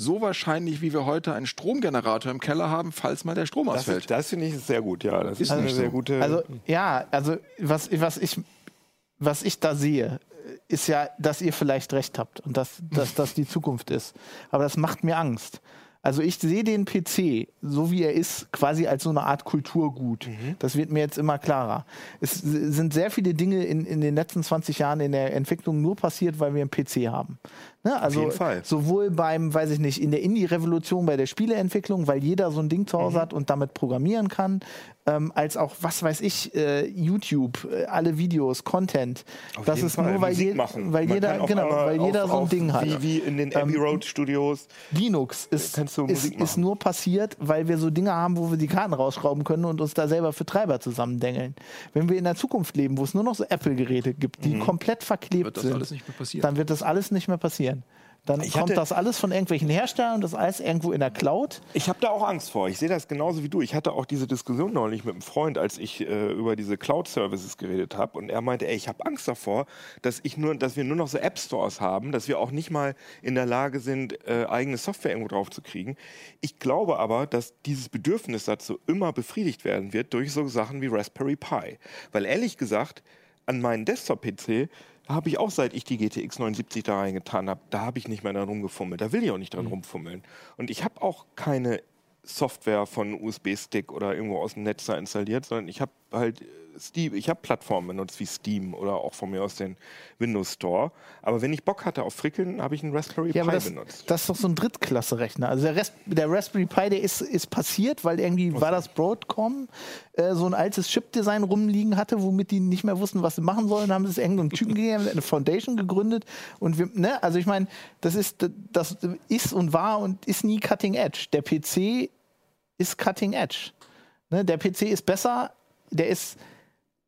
so wahrscheinlich, wie wir heute einen Stromgenerator im Keller haben, falls mal der Strom Das, ausfällt. ist- das finde ich sehr gut, ja. Das ist, Ist eine sehr so. gute. Also ja, also was, was, ich, was ich da sehe, ist ja, dass ihr vielleicht recht habt und dass, dass das die Zukunft ist. Aber das macht mir Angst. Also ich sehe den PC, so wie er ist, quasi als so eine Art Kulturgut. Das wird mir jetzt immer klarer. Es sind sehr viele Dinge in, in den letzten 20 Jahren in der Entwicklung nur passiert, weil wir einen PC haben. Ne? Also jeden Fall. sowohl beim, weiß ich nicht, in der Indie-Revolution, bei der Spieleentwicklung, weil jeder so ein Ding zu Hause Mhm. hat und damit programmieren kann, ähm, als auch, was weiß ich, äh, YouTube, äh, alle Videos, Content. Auf das jeden ist Fall. nur, weil, je, machen. weil Man jeder, genau, weil jeder auf, so ein Ding hat. Wie, wie in den Abbey Ähm, Road Studios. Linux ist, du ist, ist nur passiert, weil wir so Dinge haben, wo wir die Karten rausschrauben können und uns da selber für Treiber zusammendengeln. Wenn wir in der Zukunft leben, wo es nur noch so Apple-Geräte gibt, die komplett verklebt sind, dann wird das alles nicht mehr passieren. Dann Ich kommt hatte- das alles von irgendwelchen Herstellern das alles irgendwo in der Cloud. Ich habe da auch Angst vor. Ich sehe das genauso wie du. Ich hatte auch diese Diskussion neulich mit einem Freund, als ich äh, über diese Cloud-Services geredet habe. Und er meinte, ey, ich habe Angst davor, dass, ich nur, dass wir nur noch so App-Stores haben, dass wir auch nicht mal in der Lage sind, äh, eigene Software irgendwo drauf zu kriegen. Ich glaube aber, dass dieses Bedürfnis dazu immer befriedigt werden wird durch so Sachen wie Raspberry Pi. Weil ehrlich gesagt, an meinen Desktop-PC habe ich auch, seit ich die GTX 79 da reingetan habe, da habe ich nicht mehr dran rumgefummelt. Da will ich auch nicht dran rumfummeln. Und ich habe auch keine Software von USB-Stick oder irgendwo aus dem Netz da installiert, sondern ich habe halt äh, Steam, ich habe Plattformen benutzt wie Steam oder auch von mir aus den Windows Store. Aber wenn ich Bock hatte auf Frickeln, habe ich einen Raspberry Ja, Pi das, benutzt. das ist doch so ein Drittklasse-Rechner. Also der, Ras der Raspberry Pi, der ist, ist passiert, weil irgendwie war das Broadcom äh, so ein altes Chip-Design rumliegen hatte, womit die nicht mehr wussten, was sie machen sollen. Dann haben sie es irgendeinem (laughs) Typen gegeben, eine Foundation gegründet. Und wir, ne, also ich meine, das ist, das ist und war und ist nie Cutting Edge. Der PC ist Cutting Edge. Ne, der PC ist besser, der ist,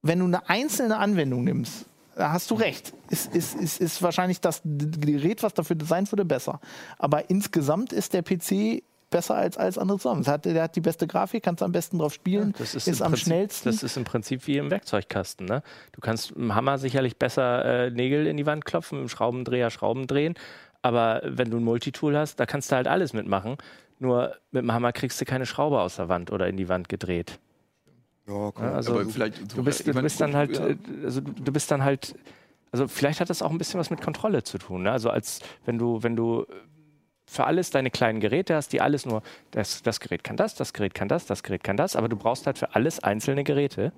wenn du eine einzelne Anwendung nimmst, da hast du recht. Ist, ist, ist, ist wahrscheinlich das Gerät, was dafür designt wurde, besser. Aber insgesamt ist der PC besser als alles andere zusammen. Hat, der hat die beste Grafik, kannst am besten drauf spielen, Das ist, ist, im am Prinzip, schnellsten. Das ist im Prinzip wie im Werkzeugkasten. Ne? Du kannst mit dem Hammer sicherlich besser äh, Nägel in die Wand klopfen, mit dem Schraubendreher Schrauben drehen. Aber wenn du ein Multitool hast, da kannst du halt alles mitmachen. Nur mit dem Hammer kriegst du keine Schraube aus der Wand oder in die Wand gedreht. Ja, komm. Also aber vielleicht du bist, du meine, bist dann halt, ja. äh, also du, du bist dann halt, also vielleicht hat das auch ein bisschen was mit Kontrolle zu tun. Ne? Also als wenn du, wenn du für alles deine kleinen Geräte hast, die alles nur, das, das Gerät kann das, das Gerät kann das, das Gerät kann das, aber du brauchst halt für alles einzelne Geräte.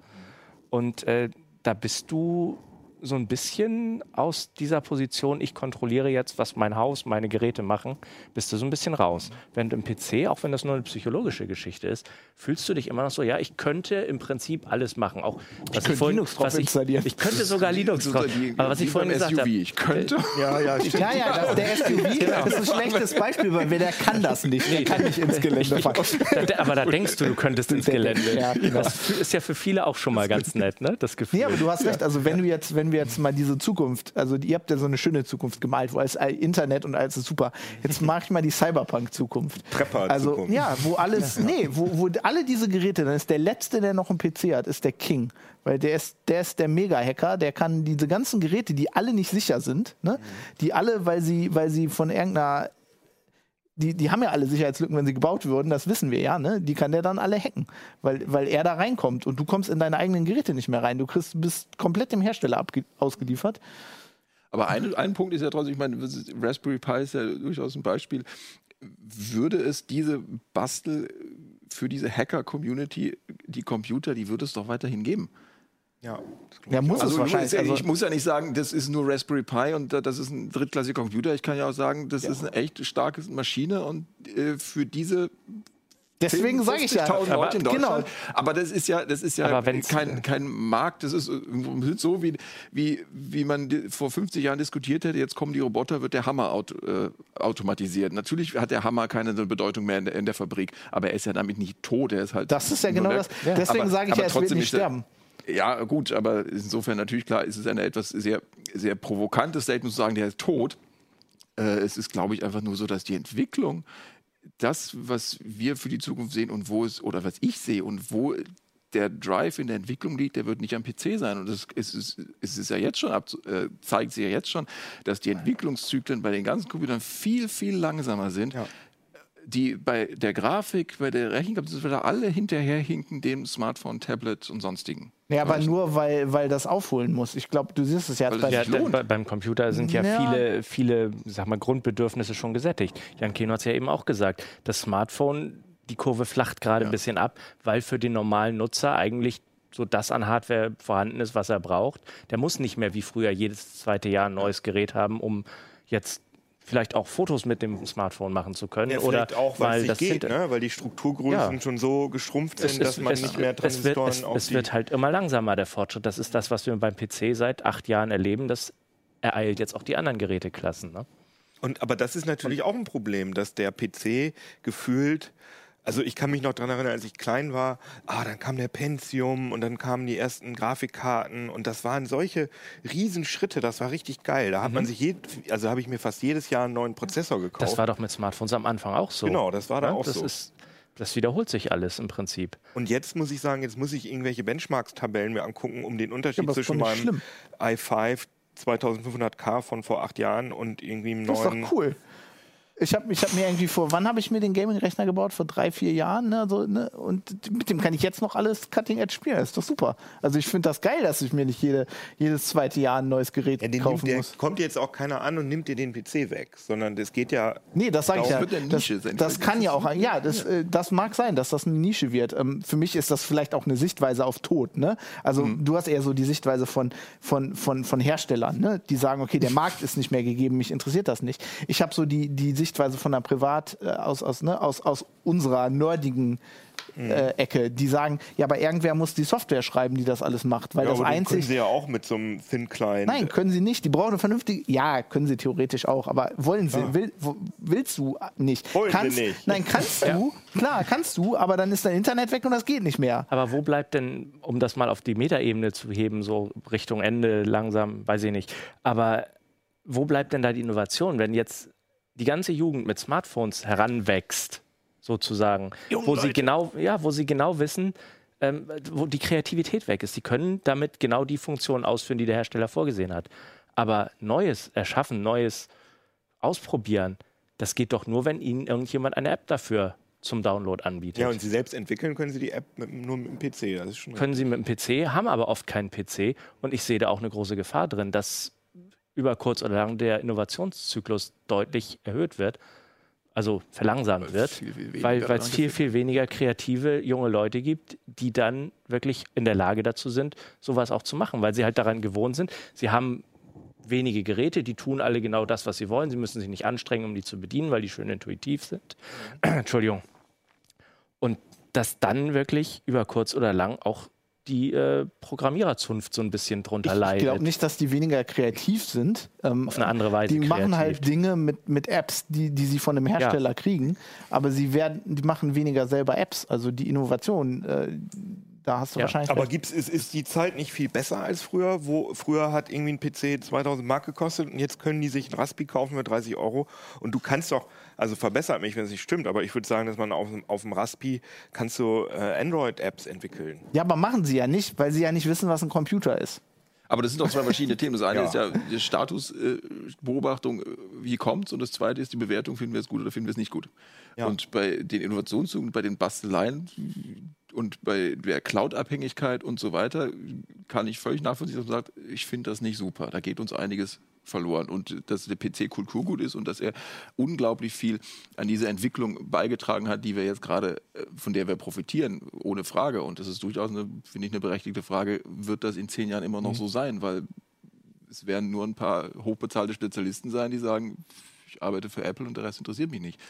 Und äh, da bist du so ein bisschen aus dieser Position, ich kontrolliere jetzt, was mein Haus, meine Geräte machen, bist du so ein bisschen raus. Während im PC, auch wenn das nur eine psychologische Geschichte ist, fühlst du dich immer noch so, ja, ich könnte im Prinzip alles machen. Auch was könnte Linux drauf ich, installieren. ich könnte sogar (laughs) Linux drauf. Aber was ich vorhin gesagt SUV. habe, Ich könnte. (laughs) ja, ja, ja, ja, das, der SUV (laughs) Genau. das ist ein schlechtes Beispiel, weil der kann das nicht. Der kann nicht ins Gelände fahren. aber da denkst du, du könntest ins Gelände. Ja, genau. Das ist ja für viele auch schon mal ganz nett, ne? Das Gefühl. Nee, aber du hast recht. Also wenn du jetzt, wenn wir jetzt mal diese Zukunft, also ihr habt ja so eine schöne Zukunft gemalt, wo alles all- Internet und alles ist super. Jetzt mach ich mal die Cyberpunk-Zukunft. Also Prepper-Zukunft. ja, wo alles, nee, wo, wo alle diese Geräte, dann ist der letzte, der noch einen PC hat, ist der King. Weil der ist, der ist der Mega-Hacker, der kann diese ganzen Geräte, die alle nicht sicher sind, ne, die alle, weil sie, weil sie von irgendeiner die, die haben ja alle Sicherheitslücken, wenn sie gebaut würden, das wissen wir ja, ne? Die kann der dann alle hacken, weil, weil er da reinkommt und du kommst in deine eigenen Geräte nicht mehr rein. Du kriegst, bist komplett dem Hersteller ausgeliefert. Aber ein, ein Punkt ist ja trotzdem, ich meine, Raspberry Pi ist ja durchaus ein Beispiel. Würde es diese Bastel für diese Hacker-Community, die Computer, die würde es doch weiterhin geben. Ja, Ja, muss es Also, wahrscheinlich. ich, Also, ich muss ja nicht sagen, das ist nur Raspberry Pi und äh, das ist ein drittklassiger Computer. Ich kann ja auch sagen, das ist eine echt starke Maschine und äh, für diese deswegen sage ich ja. 50.000 Leute in genau. Aber das ist ja, das ist ja Aber kein, kein Markt. Das ist äh, so, wie, wie, wie man vor 50 Jahren diskutiert hätte. Jetzt kommen die Roboter, wird der Hammer aut, äh, automatisiert. Natürlich hat der Hammer keine Bedeutung mehr in der, in der Fabrik, aber er ist ja damit nicht tot. Er ist halt Das ist ja genau weg. das. Deswegen Aber- sage ich aber ja, es wird trotzdem nicht er- sterben. Ja, gut, aber insofern natürlich klar, ist es eine etwas sehr, sehr provokantes Statement zu sagen, der ist tot. Äh, es ist, glaube ich, einfach nur so, dass die Entwicklung, das, was wir für die Zukunft sehen und wo es, oder was ich sehe und wo der Drive in der Entwicklung liegt, der wird nicht am PC sein. Und das ist, ist, ist, ist ja jetzt schon, ab, äh, zeigt sich ja jetzt schon, dass die Entwicklungszyklen bei den ganzen Computern viel, viel langsamer sind. Die bei der Grafik, bei der Rechenkraft, da alle hinterherhinken dem Smartphone, Tablet und sonstigen. Ja, aber nur, weil, weil das aufholen muss. Ich glaube, du siehst es ja bei Ja, da, bei, beim Computer sind ja, Ja. viele, viele, sag mal, Grundbedürfnisse schon gesättigt. Jan Keno hat es ja eben auch gesagt. Das Smartphone, die Kurve flacht gerade ein bisschen ab, weil für den normalen Nutzer eigentlich so das an Hardware vorhanden ist, was er braucht. Der muss nicht mehr wie früher jedes zweite Jahr ein neues Gerät haben, um jetzt vielleicht auch Fotos mit dem Smartphone machen zu können. Ja, oder auch, weil es das geht, ne? weil die Strukturgrößen Ja. schon so geschrumpft sind, dass man nicht mehr es wird, Transistoren es, auf es die... wird halt immer langsamer, der Fortschritt. Das ist das, was wir beim PC seit acht Jahren erleben. Das ereilt jetzt auch die anderen Geräteklassen. Ne? Und, aber das ist natürlich auch ein Problem, dass der PC gefühlt Also ich kann mich noch daran erinnern, als ich klein war, ah, dann kam der Pentium und dann kamen die ersten Grafikkarten und das waren solche Riesenschritte, das war richtig geil. Da hat man sich, jed, also habe ich mir fast jedes Jahr einen neuen Prozessor gekauft. Das war doch mit Smartphones am Anfang auch so. Genau, das war da Ja, auch das so. Ist, das wiederholt sich alles im Prinzip. Und jetzt muss ich sagen, jetzt muss ich irgendwelche Benchmarks-Tabellen mir angucken, um den Unterschied ist zwischen meinem i5 2500K von vor acht Jahren und irgendwie einem Das ist neuen. doch cool. Ich habe ich hab mir irgendwie vor, wann habe ich mir den Gaming-Rechner gebaut? Vor drei, vier Jahren. Ne? So, ne? Und mit dem kann ich jetzt noch alles Cutting-Edge spielen. Das ist doch super. Also ich finde das geil, dass ich mir nicht jede, jedes zweite Jahr ein neues Gerät Ja, nimmt, kaufen der muss. kommt jetzt auch keiner an und nimmt dir den PC weg, sondern das geht ja. Nee, das sage ich ja. Das, das kann ja auch, ja, das, äh, das mag sein, dass das eine Nische wird. Ähm, für mich ist das vielleicht auch eine Sichtweise auf Tod. Ne? Also Mhm. du hast eher so die Sichtweise von, von, von, von Herstellern, ne? die sagen, okay, der Markt ist nicht mehr gegeben, mich interessiert das nicht. Ich habe so die, die Sichtweise von einer Privat, äh, aus, aus, ne? aus, aus unserer nerdigen Mhm. äh, Ecke, die sagen, ja, aber irgendwer muss die Software schreiben, die das alles macht, weil Ja, das aber den können einzig sie ja auch mit so einem Thin Client. Nein, können sie nicht. Die brauchen eine vernünftige. Ja, können sie theoretisch auch, aber wollen sie? Will, willst du nicht? Wollen sie kannst, nicht. Nein, kannst du. Klar, kannst du, aber dann ist dein Internet weg und das geht nicht mehr. Aber wo bleibt denn, um das mal auf die Metaebene zu heben, so Richtung Ende langsam, weiß ich nicht. Aber wo bleibt denn da die Innovation, wenn jetzt die ganze Jugend mit Smartphones heranwächst, sozusagen, wo sie genau, ja, wo sie genau wissen, ähm, wo die Kreativität weg ist. Sie können damit genau die Funktionen ausführen, die der Hersteller vorgesehen hat. Aber Neues erschaffen, Neues ausprobieren, das geht doch nur, wenn ihnen irgendjemand eine App dafür zum Download anbietet. Ja, und sie selbst entwickeln können sie die App mit, nur mit dem PC. Können sie mit dem PC, haben aber oft keinen PC. Und ich sehe da auch eine große Gefahr drin, dass über kurz oder lang der Innovationszyklus deutlich erhöht wird, also verlangsamt wird, viel, viel weil es viel, viel weniger kreative junge Leute gibt, die dann wirklich in der Lage dazu sind, sowas auch zu machen, weil sie halt daran gewohnt sind. Sie haben wenige Geräte, die tun alle genau das, was sie wollen. Sie müssen sich nicht anstrengen, um die zu bedienen, weil die schön intuitiv sind. (clears throat) Entschuldigung. Und dass dann wirklich über kurz oder lang auch die äh, Programmiererzunft so ein bisschen drunter Ich, ich leidet. glaube nicht, dass die weniger kreativ sind. Ähm, Auf eine andere Weise Die machen kreativ. halt Dinge mit, mit Apps, die, die sie von dem Hersteller kriegen, aber sie werden, die machen weniger selber Apps. Also die Innovation, äh, da hast du Ja, wahrscheinlich. Aber gibt's, ist, ist die Zeit nicht viel besser als früher? Wo früher hat irgendwie ein PC 2000 Mark gekostet und jetzt können die sich ein Raspi kaufen für 30 Euro. Und du kannst doch, also verbessert mich, wenn es nicht stimmt, aber ich würde sagen, dass man auf, dem- auf dem Raspi kannst du äh, Android-Apps entwickeln. ja, aber machen sie ja nicht, weil sie ja nicht wissen, was ein Computer ist. Aber das sind doch zwei verschiedene Themen. Das eine Ja. ist ja die Statusbeobachtung, äh, wie kommt's, und das zweite ist die Bewertung, finden wir es gut oder finden wir es nicht gut. Ja. Und bei den Innovationszügen, bei den Basteleien und bei der Cloud-Abhängigkeit und so weiter kann ich völlig nachvollziehen, dass man sagt, ich finde das nicht super. Da geht uns einiges verloren. Und dass der PC Kulturgut ist und dass er unglaublich viel an diese Entwicklung beigetragen hat, die wir jetzt gerade, äh, von der wir profitieren, ohne Frage. Und das ist durchaus, eine, finde ich, eine berechtigte Frage, wird das in zehn Jahren immer noch so sein? Weil es werden nur ein paar hochbezahlte Spezialisten sein, die sagen, ich arbeite für Apple und der Rest interessiert mich nicht.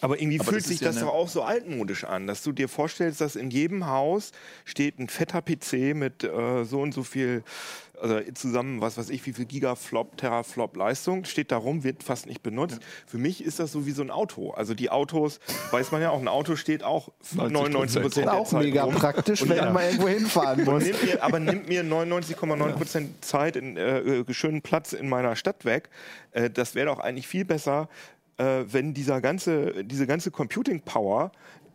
Aber irgendwie Aber fühlt das sich ja das doch auch so altmodisch an, dass du dir vorstellst, dass in jedem Haus steht ein fetter PC mit äh, so und so viel, also zusammen, was weiß ich, wie viel Gigaflop, Teraflop Leistung, steht da rum, wird fast nicht benutzt. Für mich ist das so wie so ein Auto. Also die Autos, weiß man ja auch, ein Auto steht auch 99 Prozent der Auch Zeit mega rum. praktisch, Und wenn ja. du mal irgendwo hinfahren (laughs) nimmt mir, aber nimmt mir 99,9 Prozent Zeit in äh, äh, schönen Platz in meiner Stadt weg. Äh, das wäre doch eigentlich viel besser, äh, wenn dieser ganze, diese ganze Computing Power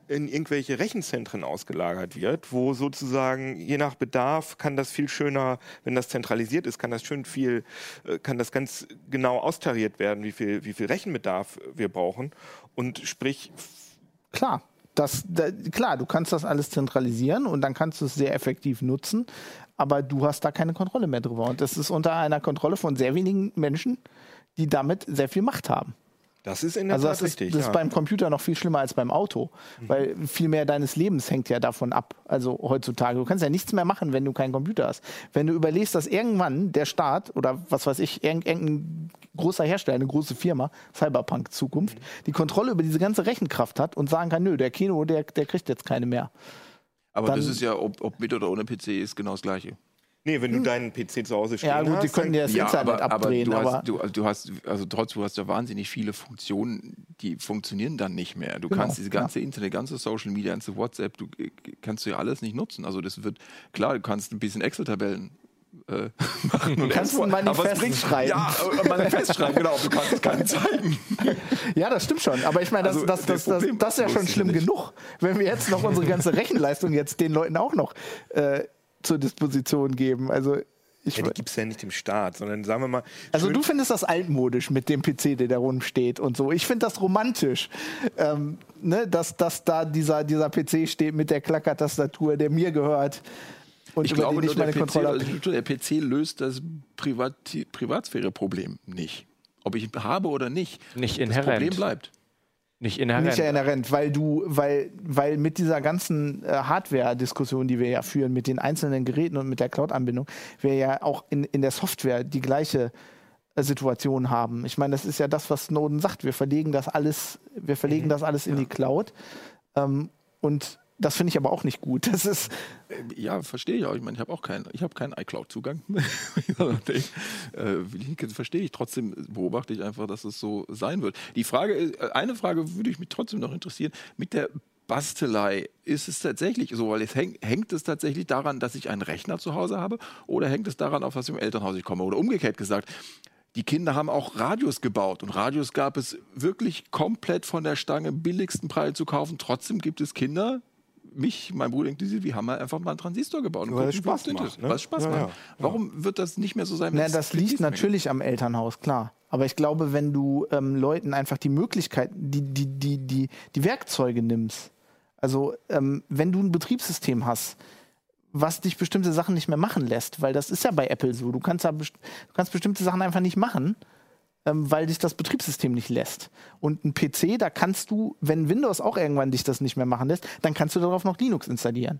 in irgendwelche Rechenzentren ausgelagert wird, wo sozusagen je nach Bedarf kann das viel schöner, wenn das zentralisiert ist, kann das schön viel, äh, kann das ganz genau austariert werden, wie viel, wie viel Rechenbedarf wir brauchen. Und sprich, Klar. Das, da, klar, du kannst das alles zentralisieren und dann kannst du es sehr effektiv nutzen, aber du hast da keine Kontrolle mehr drüber. Und das ist unter einer Kontrolle von sehr wenigen Menschen, die damit sehr viel Macht haben. Das ist in der Also Tat das ist, richtig. das ist ja. beim Computer noch viel schlimmer als beim Auto, weil viel mehr deines Lebens hängt ja davon ab. Also heutzutage, du kannst ja nichts mehr machen, wenn du keinen Computer hast. Wenn du überlegst, dass irgendwann der Staat oder was weiß ich, irgend- irgendein großer Hersteller, eine große Firma, Cyberpunk Zukunft, die Kontrolle über diese ganze Rechenkraft hat und sagen kann, nö, der Kino, der, der kriegt jetzt keine mehr. Aber Dann- das ist ja, ob, ob mit oder ohne PC, ist genau das Gleiche. Nee, wenn du deinen PC zu Hause stehen Ja, gut, hast, die können dir das Ja, Internet aber, aber abdrehen, du aber, hast, du, also du hast, also trotzdem, du hast ja wahnsinnig viele Funktionen, die funktionieren dann nicht mehr. Du Genau, kannst diese ganze Internet, ganze Social Media, ganze WhatsApp, du äh, kannst du ja alles nicht nutzen. Also das wird, klar, du kannst ein bisschen Excel-Tabellen äh, (laughs) machen. Und kannst ein aber es Manifest schreiben. Ja, äh, Manifest schreiben, genau. Du kannst es keinem zeigen. Ja, das stimmt schon. Aber ich meine, das, Also, das, das, das, das ist ja schon schlimm genug, wenn wir jetzt noch unsere ganze Rechenleistung jetzt den Leuten auch noch äh, zur Disposition geben. Also, ich, Ja, die gibt es ja nicht im Staat, sondern sagen wir mal. also du findest das altmodisch mit dem PC, der da rumsteht und so. Ich finde das romantisch, ähm, ne, dass, dass da dieser, dieser PC steht mit der Klackertastatur, der mir gehört. Und Ich über glaube, den nur ich der meine PC, Kontrolle habe. also der PC löst das Privati Privatsphäre-Problem nicht. Ob ich ihn habe oder nicht. Nicht Das. Problem bleibt. Nicht inhärent. Nicht inhärent, weil du, weil, weil mit dieser ganzen äh, Hardware-Diskussion, die wir ja führen, mit den einzelnen Geräten und mit der Cloud-Anbindung, wir ja auch in, in der Software die gleiche äh, Situation haben. Ich meine, das ist ja das, was Snowden sagt. Wir verlegen das alles, wir verlegen das alles in die Cloud. Ähm, und das finde ich aber auch nicht gut. Das ist, Ja, verstehe ich auch. Ich meine, ich habe auch keinen, ich habe keinen iCloud-Zugang. (laughs) äh, verstehe ich. Trotzdem beobachte ich einfach, dass es so sein wird. Die Frage, äh, eine Frage würde ich mich trotzdem noch interessieren. Mit der Bastelei, ist es tatsächlich so, weil es häng, hängt es tatsächlich daran, dass ich einen Rechner zu Hause habe oder hängt es daran, auf was im Elternhaus ich komme? Oder umgekehrt gesagt, die Kinder haben auch Radios gebaut und Radios gab es wirklich komplett von der Stange billigsten Preis zu kaufen. Trotzdem gibt es Kinder, mich, mein Bruder inklusive, wir haben halt einfach mal einen Transistor gebaut. und Weil es gucken, Spaß es macht, ist. ne? Es Spaß Ja, macht. ja. Warum wird das nicht mehr so sein? es das liegt mehr natürlich am Elternhaus, klar. Aber ich glaube, wenn du ähm, Leuten einfach die Möglichkeit, die, die, die, die, die Werkzeuge nimmst, also ähm, wenn du ein Betriebssystem hast, was dich bestimmte Sachen nicht mehr machen lässt, weil das ist ja bei Apple so. Du kannst, ja best- du kannst bestimmte Sachen einfach nicht machen, ähm, weil dich das Betriebssystem nicht lässt. Und ein PC, da kannst du, wenn Windows auch irgendwann dich das nicht mehr machen lässt, dann kannst du darauf noch Linux installieren.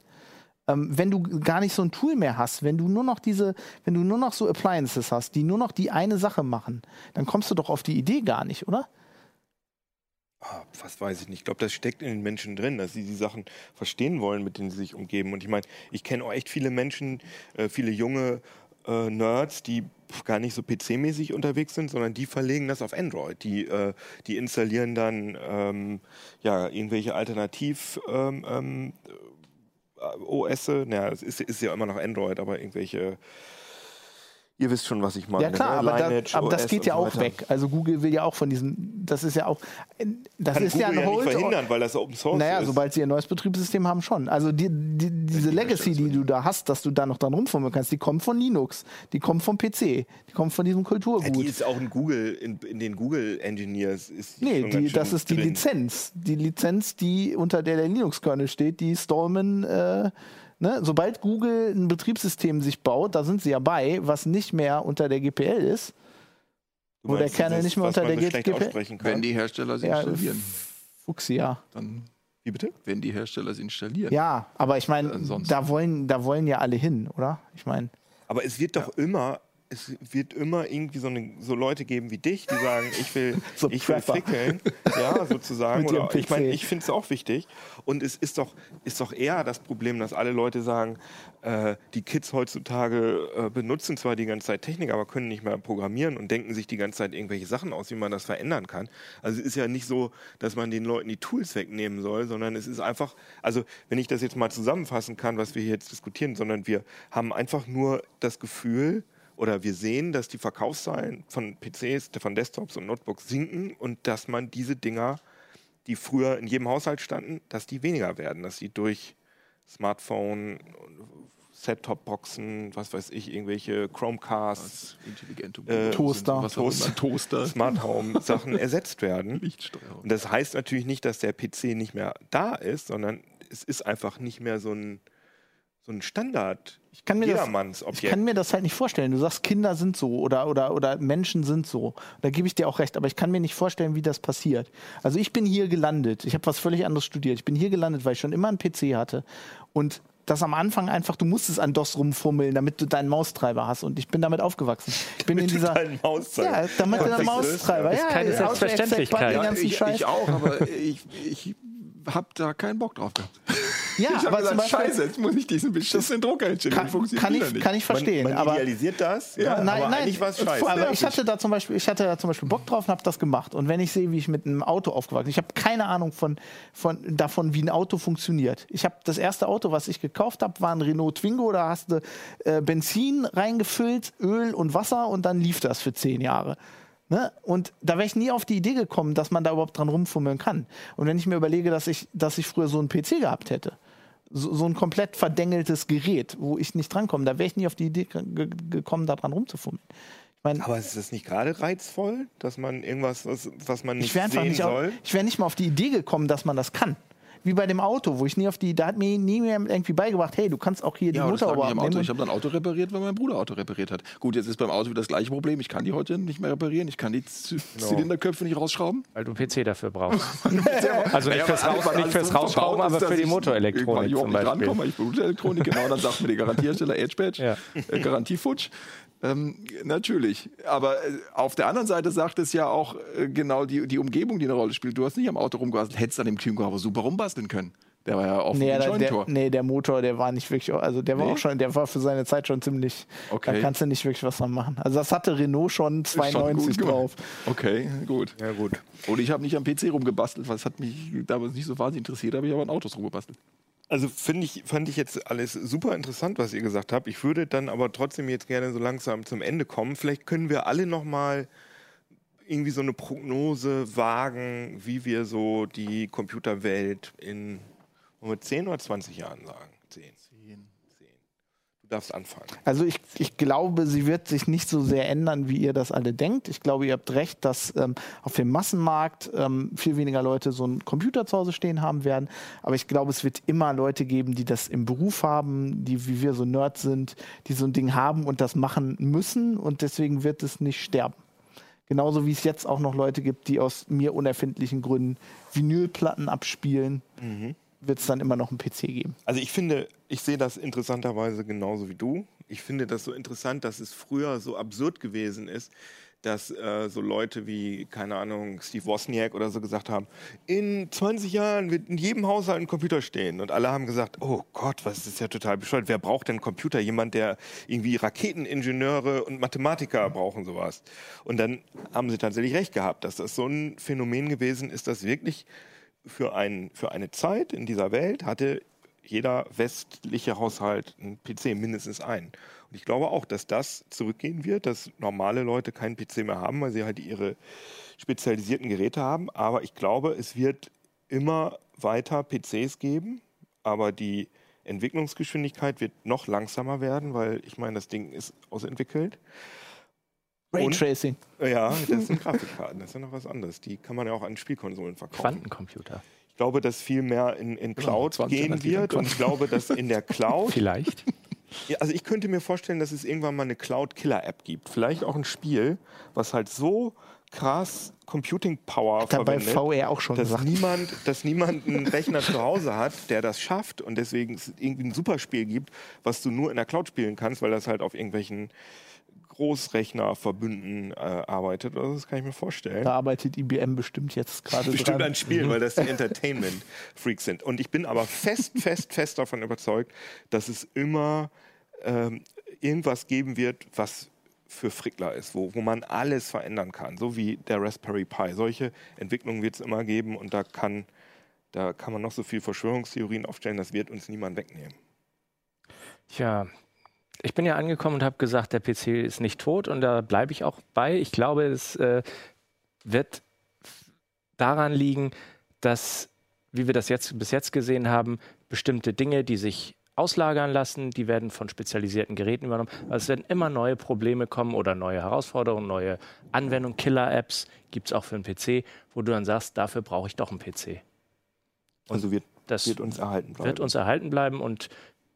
Ähm, wenn du gar nicht so ein Tool mehr hast, wenn du nur noch diese, wenn du nur noch so Appliances hast, die nur noch die eine Sache machen, dann kommst du doch auf die Idee gar nicht, oder? Ah, was weiß ich nicht. Ich glaube, das steckt in den Menschen drin, dass sie die Sachen verstehen wollen, mit denen sie sich umgeben. Und ich meine, ich kenne auch echt viele Menschen, äh, viele junge äh, Nerds, die gar nicht so PC-mäßig unterwegs sind, sondern die verlegen das auf Android. Die, äh, die installieren dann ähm, ja, irgendwelche Alternativ- ähm, ähm, äh, OS, naja, es ist, ist ja immer noch Android, aber irgendwelche, ihr wisst schon, was ich meine. Ja klar, ne? aber, da, Lineage aber das geht ja so auch weg. Also Google will ja auch von diesem, das ist ja auch, das Kann ist Google ja ein ja nicht verhindern, weil das Open Source naja, ist. sobald sie ein neues Betriebssystem haben, schon. Also die, die, diese Legacy, die du da hast, dass du da noch dran rumfummeln kannst, die kommt von Linux, die kommt vom PC, die kommt von diesem Ja, Kulturgut. die ist auch in Google, in, in den Google Engineers ist die Nee, die, das ist die drin. Lizenz. Die Lizenz, die unter der der Linux-Kernel steht, die Stallman, äh, ne? sobald Google ein Betriebssystem sich baut, da sind sie ja bei, was nicht mehr unter der GPL ist. Du wo der Kernel nicht mehr unter der so GPL kann. Wenn die Hersteller sie Ja, installieren. Fuchsia. Dann, Wie bitte? wenn die Hersteller sie installieren. Ja, aber ich meine, da wollen, da wollen ja alle hin, oder? Ich meine, Aber es wird doch immer, es wird immer irgendwie so, eine, so Leute geben wie dich, die sagen, ich will, (laughs) So ich will fickeln, ja, sozusagen. (laughs) Oder, ich meine, ich finde es auch wichtig. Und es ist doch, ist doch eher das Problem, dass alle Leute sagen, äh, die Kids heutzutage äh, benutzen zwar die ganze Zeit Technik, aber können nicht mehr programmieren und denken sich die ganze Zeit irgendwelche Sachen aus, wie man das verändern kann. Also es ist ja nicht so, dass man den Leuten die Tools wegnehmen soll, sondern es ist einfach, also wenn ich das jetzt mal zusammenfassen kann, was wir hier jetzt diskutieren, sondern wir haben einfach nur das Gefühl, oder wir sehen, dass die Verkaufszahlen von PCs, von Desktops und Notebooks sinken und dass man diese Dinger, die früher in jedem Haushalt standen, dass die weniger werden, dass die durch Smartphone, Set-Top-Boxen, was weiß ich, irgendwelche Chromecasts, Äh, Toaster. immer, Toaster. Smart Home-Sachen (laughs) ersetzt werden. Und das heißt natürlich nicht, dass der PC nicht mehr da ist, sondern es ist einfach nicht mehr so ein, so ein Standard ich kann mir das, ich kann mir das halt nicht vorstellen. Du sagst, Kinder sind so oder, oder, oder Menschen sind so. Da gebe ich dir auch recht, aber ich kann mir nicht vorstellen, wie das passiert. Also ich bin hier gelandet. Ich habe was völlig anderes studiert. Ich bin hier gelandet, weil ich schon immer einen PC hatte. Und das am Anfang einfach, du musstest an DOS rumfummeln, damit du deinen Maustreiber hast. Und ich bin damit aufgewachsen. Ich bin in dieser. Deinen Mauszeiger. Ja, damit du Das einen ist- Maustreiber. ist Ja, keine ja, Selbstverständlichkeit. Ja, ich, ich auch, aber ich, ich habe da keinen Bock drauf gehabt. Ja, ich aber gesagt, zum Beispiel- scheiße, jetzt muss ich diesen beschissenen Drucker installieren. Kann, kann, ich, nicht. kann ich verstehen. man, man aber idealisiert das, ja, nein, aber nein, eigentlich war es scheiße. aber Ja, ich hatte da zum Beispiel, ich hatte da zum Beispiel Bock drauf und habe das gemacht. Und wenn ich sehe, wie ich mit einem Auto aufgewachsen bin, ich habe keine Ahnung von, von, davon, wie ein Auto funktioniert. Ich habe das erste Auto, was ich gekauft habe, war ein Renault Twingo. Da hast du äh, Benzin reingefüllt, Öl und Wasser und dann lief das für zehn Jahre. Ne? Und da wäre ich nie auf die Idee gekommen, dass man da überhaupt dran rumfummeln kann. Und wenn ich mir überlege, dass ich, dass ich früher so einen PC gehabt hätte, so, so ein komplett verdengeltes Gerät, wo ich nicht drankomme, da wäre ich nie auf die Idee ge ge gekommen, da dran rumzufummeln. Ich meine, aber ist das nicht gerade reizvoll, dass man irgendwas, was, was man nicht ich wäre sehen nicht, auf, soll? ich wär nicht mal auf die Idee gekommen, dass man das kann. Wie bei dem Auto, wo ich nie auf die, da hat mir nie mehr irgendwie beigebracht, hey, du kannst auch hier die Ja, lag Motorhaube Auto. abnehmen. Ich habe dann Auto repariert, weil mein Bruder Auto repariert hat. Gut, jetzt ist beim Auto wieder das gleiche Problem. Ich kann die heute nicht mehr reparieren. Ich kann die Z Zylinderköpfe nicht rausschrauben. Weil du einen PC dafür brauchst. (laughs) also nicht fürs, aber Raus, nicht fürs Rausschrauben, aber für die ich Motorelektronik irgendwann zum Beispiel. rankomme. Ich bin Elektronik, genau. Dann sagt mir der Garantiehersteller Edge Badge, (laughs) Ja. äh, Garantiefutsch. Ähm, natürlich. Aber äh, auf der anderen Seite sagt es ja auch äh, genau die, die Umgebung, die eine Rolle spielt. Du hast nicht am Auto rumgebastelt, hättest an dem aber super rumbasteln können. Der war ja offen Nee, der, Scheunentor. nee, der Motor, der war nicht wirklich, also der war Nee? auch schon, der war für seine Zeit schon ziemlich, Okay. da kannst du nicht wirklich was dran machen. Also das hatte Renault schon Ist schon 92 gut gemacht. drauf. Okay, gut. Ja, gut. Und ich habe nicht am PC rumgebastelt, weil es hat mich damals nicht so wahnsinnig interessiert, aber ich habe an Autos rumgebastelt. Also finde ich, fand ich jetzt alles super interessant, was ihr gesagt habt. Ich würde dann aber trotzdem jetzt gerne so langsam zum Ende kommen. Vielleicht können wir alle noch mal irgendwie so eine Prognose wagen, wie wir so die Computerwelt in wollen wir 10 oder 20 Jahren sagen. 10. 10. Du darfst anfangen. Also ich, ich glaube, sie wird sich nicht so sehr ändern, wie ihr das alle denkt. Ich glaube, ihr habt recht, dass ähm, auf dem Massenmarkt ähm, viel weniger Leute so einen Computer zu Hause stehen haben werden. Aber ich glaube, es wird immer Leute geben, die das im Beruf haben, die wie wir so Nerds sind, die so ein Ding haben und das machen müssen. Und deswegen wird es nicht sterben. Genauso wie es jetzt auch noch Leute gibt, die aus mir unerfindlichen Gründen Vinylplatten abspielen, wird es dann immer noch einen PC geben. Also ich finde, ich sehe das interessanterweise genauso wie du. Ich finde das so interessant, dass es früher so absurd gewesen ist, dass äh, so Leute wie, keine Ahnung, Steve Wozniak oder so gesagt haben, in 20 Jahren wird in jedem Haushalt ein Computer stehen. Und alle haben gesagt, oh Gott, was ist ja total bescheuert. Wer braucht denn Computer? Jemand, der irgendwie Raketeningenieure und Mathematiker brauchen sowas. Und dann haben sie tatsächlich recht gehabt, dass das so ein Phänomen gewesen ist, das wirklich für, ein, für eine Zeit in dieser Welt hatte jeder westliche Haushalt einen PC mindestens einen. Und ich glaube auch, dass das zurückgehen wird, dass normale Leute keinen PC mehr haben, weil sie halt ihre spezialisierten Geräte haben. Aber ich glaube, es wird immer weiter PCs geben, aber die Entwicklungsgeschwindigkeit wird noch langsamer werden, weil ich meine, das Ding ist ausentwickelt. Raytracing. Ja, (laughs) das sind Grafikkarten, das ist ja noch was anderes. Die kann man ja auch an Spielkonsolen verkaufen. Quantencomputer. Ich glaube, dass viel mehr in, in Cloud 20 gehen wird und ich glaube, dass in der (laughs) Cloud, Vielleicht. ja, also ich könnte mir vorstellen, dass es irgendwann mal eine Cloud-Killer-App gibt. Vielleicht auch ein Spiel, was halt so krass Computing Power Hat er bei verwendet, VR auch schon dass gesagt. niemand, (laughs) dass niemand einen Rechner zu Hause hat, der das schafft und deswegen es irgendwie ein Superspiel gibt, was du nur in der Cloud spielen kannst, weil das halt auf irgendwelchen Großrechnerverbünden äh, arbeitet. Also das kann ich mir vorstellen. Da arbeitet IBM bestimmt jetzt gerade Bestimmt dran. ein Spiel, weil das die (laughs) Entertainment-Freaks sind. Und ich bin aber fest, fest, fest davon überzeugt, dass es immer ähm, irgendwas geben wird, was für Frickler ist, wo, wo man alles verändern kann, so wie der Raspberry Pi. Solche Entwicklungen wird es immer geben und da kann, da kann man noch so viel Verschwörungstheorien aufstellen, das wird uns niemand wegnehmen. Tja, ich bin ja angekommen und habe gesagt, der PC ist nicht tot und da bleibe ich auch bei. Ich glaube, es äh, wird daran liegen, dass, wie wir das jetzt bis jetzt gesehen haben, bestimmte Dinge, die sich auslagern lassen, die werden von spezialisierten Geräten übernommen. Also es werden immer neue Probleme kommen oder neue Herausforderungen, neue Anwendungen, Killer-Apps gibt es auch für einen PC, wo du dann sagst, dafür brauche ich doch einen PC. Also wird, Das wird uns erhalten bleiben. wird uns erhalten bleiben und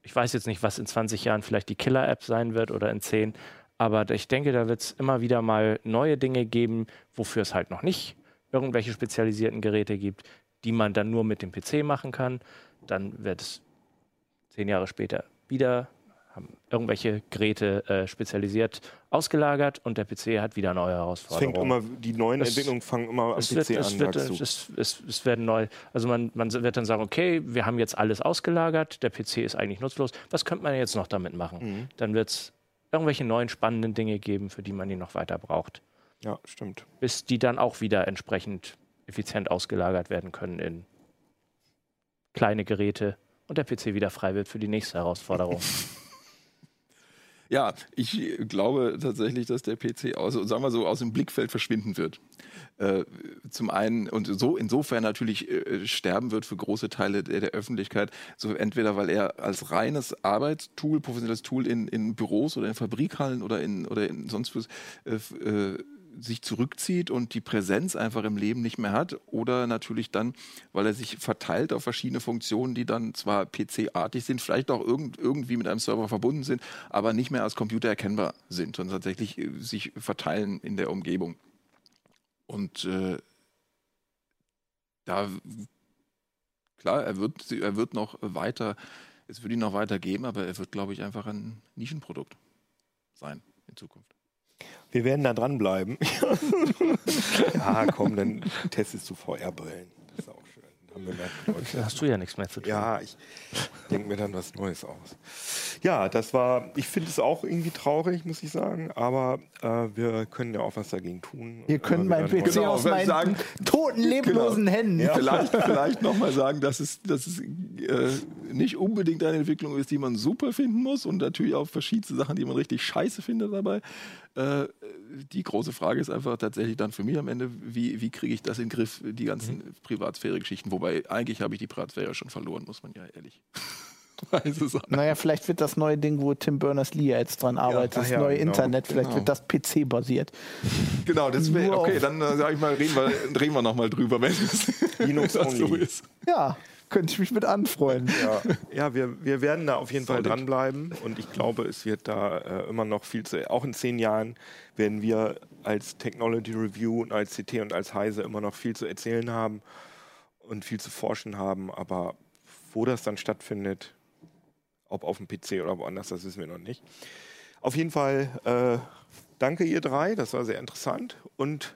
ich weiß jetzt nicht, was in 20 Jahren vielleicht die Killer-App sein wird oder in 10, aber ich denke, da wird es immer wieder mal neue Dinge geben, wofür es halt noch nicht irgendwelche spezialisierten Geräte gibt, die man dann nur mit dem PC machen kann. Dann wird es zehn Jahre später wieder haben, irgendwelche Geräte äh, spezialisiert ausgelagert und der PC hat wieder neue Es Herausforderungen. fängt immer, die neuen Es- Entwicklungen fangen immer am es PC wird, es, an, wird, sagst du. es, es, es werden neu, also man, man wird dann sagen, okay, wir haben jetzt alles ausgelagert, der PC ist eigentlich nutzlos, was könnte man jetzt noch damit machen? Mhm. Dann wird es irgendwelche neuen spannenden Dinge geben, für die man ihn noch weiter braucht, Ja, stimmt. bis die dann auch wieder entsprechend effizient ausgelagert werden können in kleine Geräte und der PC wieder frei wird für die nächste Herausforderung. (laughs) Ja, ich glaube tatsächlich, dass der PC aus, sagen wir so, aus dem Blickfeld verschwinden wird. Äh, zum einen und so insofern natürlich äh, sterben wird für große Teile der, der Öffentlichkeit, so entweder weil er als reines Arbeitstool, professionelles Tool in, in Büros oder in Fabrikhallen oder in oder in sonst was äh, äh, sich zurückzieht und die Präsenz einfach im Leben nicht mehr hat oder natürlich dann, weil er sich verteilt auf verschiedene Funktionen, die dann zwar PC-artig sind, vielleicht auch irgend, irgendwie mit einem Server verbunden sind, aber nicht mehr als Computer erkennbar sind und tatsächlich äh, sich verteilen in der Umgebung. Und äh, da, klar, er wird, er wird noch weiter, es wird ihn noch weiter geben, aber er wird, glaube ich, einfach ein Nischenprodukt sein in Zukunft. Wir werden da dranbleiben. (laughs) ja, komm, dann testest du VR-Brillen. Das ist auch schön. Dann haben wir Leute. Da hast du ja nichts mehr zu tun. Ja, ich denke mir dann was Neues aus. Ja, das war, ich finde es auch irgendwie traurig, muss ich sagen, aber äh, wir können ja auch was dagegen tun. Ihr könnt Äh, mein wir PC Genau, aus meinen sagen- toten, leblosen Händen. Vielleicht, vielleicht nochmal sagen, dass es, dass es äh, nicht unbedingt eine Entwicklung ist, die man super finden muss und natürlich auch verschiedenste Sachen, die man richtig scheiße findet dabei. Äh, die große Frage ist einfach tatsächlich dann für mich am Ende, wie, wie kriege ich das in den Griff, die ganzen Privatsphäre-Geschichten. Wobei eigentlich habe ich die Privatsphäre schon verloren, muss man ja ehrlich. (laughs) Naja, vielleicht wird das neue Ding, wo Tim Berners-Lee jetzt dran arbeitet, ach das ja, neue genau, Internet, vielleicht genau. wird das PC-basiert. Genau, das wäre okay. Dann äh, sage ich mal, reden wir, reden wir nochmal drüber, wenn es (laughs) Linux das so ist. Ja, könnte ich mich mit anfreuen. Ja, ja wir, wir werden da auf jeden Fall dranbleiben und ich glaube, es wird da äh, immer noch viel zu, auch in zehn Jahren werden wir als Technology Review und als CT und als Heise immer noch viel zu erzählen haben und viel zu forschen haben, aber wo das dann stattfindet, ob auf dem PC oder woanders, das wissen wir noch nicht. Auf jeden Fall äh, danke ihr drei, das war sehr interessant und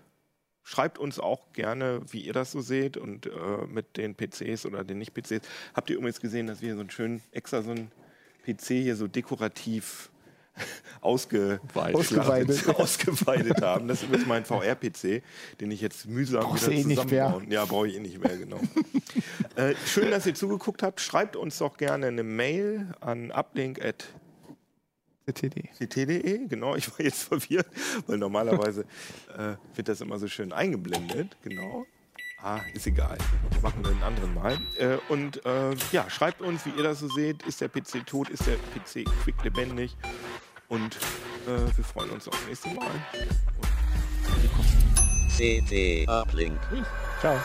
Schreibt uns auch gerne, wie ihr das so seht und äh, mit den PCs oder den Nicht-PCs. Habt ihr übrigens gesehen, dass wir so einen schönen, extra so einen PC hier so dekorativ (laughs) ausge Ausgeweidet. (laughs) ausgeweidet haben. Das ist übrigens mein VR-PC, den ich jetzt mühsam Brauchst wieder eh zusammenbauen. Ja, brauche ich eh nicht mehr, genau. (laughs) äh, schön, dass ihr zugeguckt habt. Schreibt uns doch gerne eine Mail an uplink@ CTD. ct.de, genau, ich war jetzt verwirrt, weil normalerweise äh, wird das immer so schön eingeblendet, genau. Ah, ist egal. Machen wir einen anderen Mal. Äh, und äh, ja, schreibt uns, wie ihr das so seht. Ist der PC tot? Ist der PC quick lebendig? Und äh, wir freuen uns aufs nächste Mal. CT Uplink. Ciao.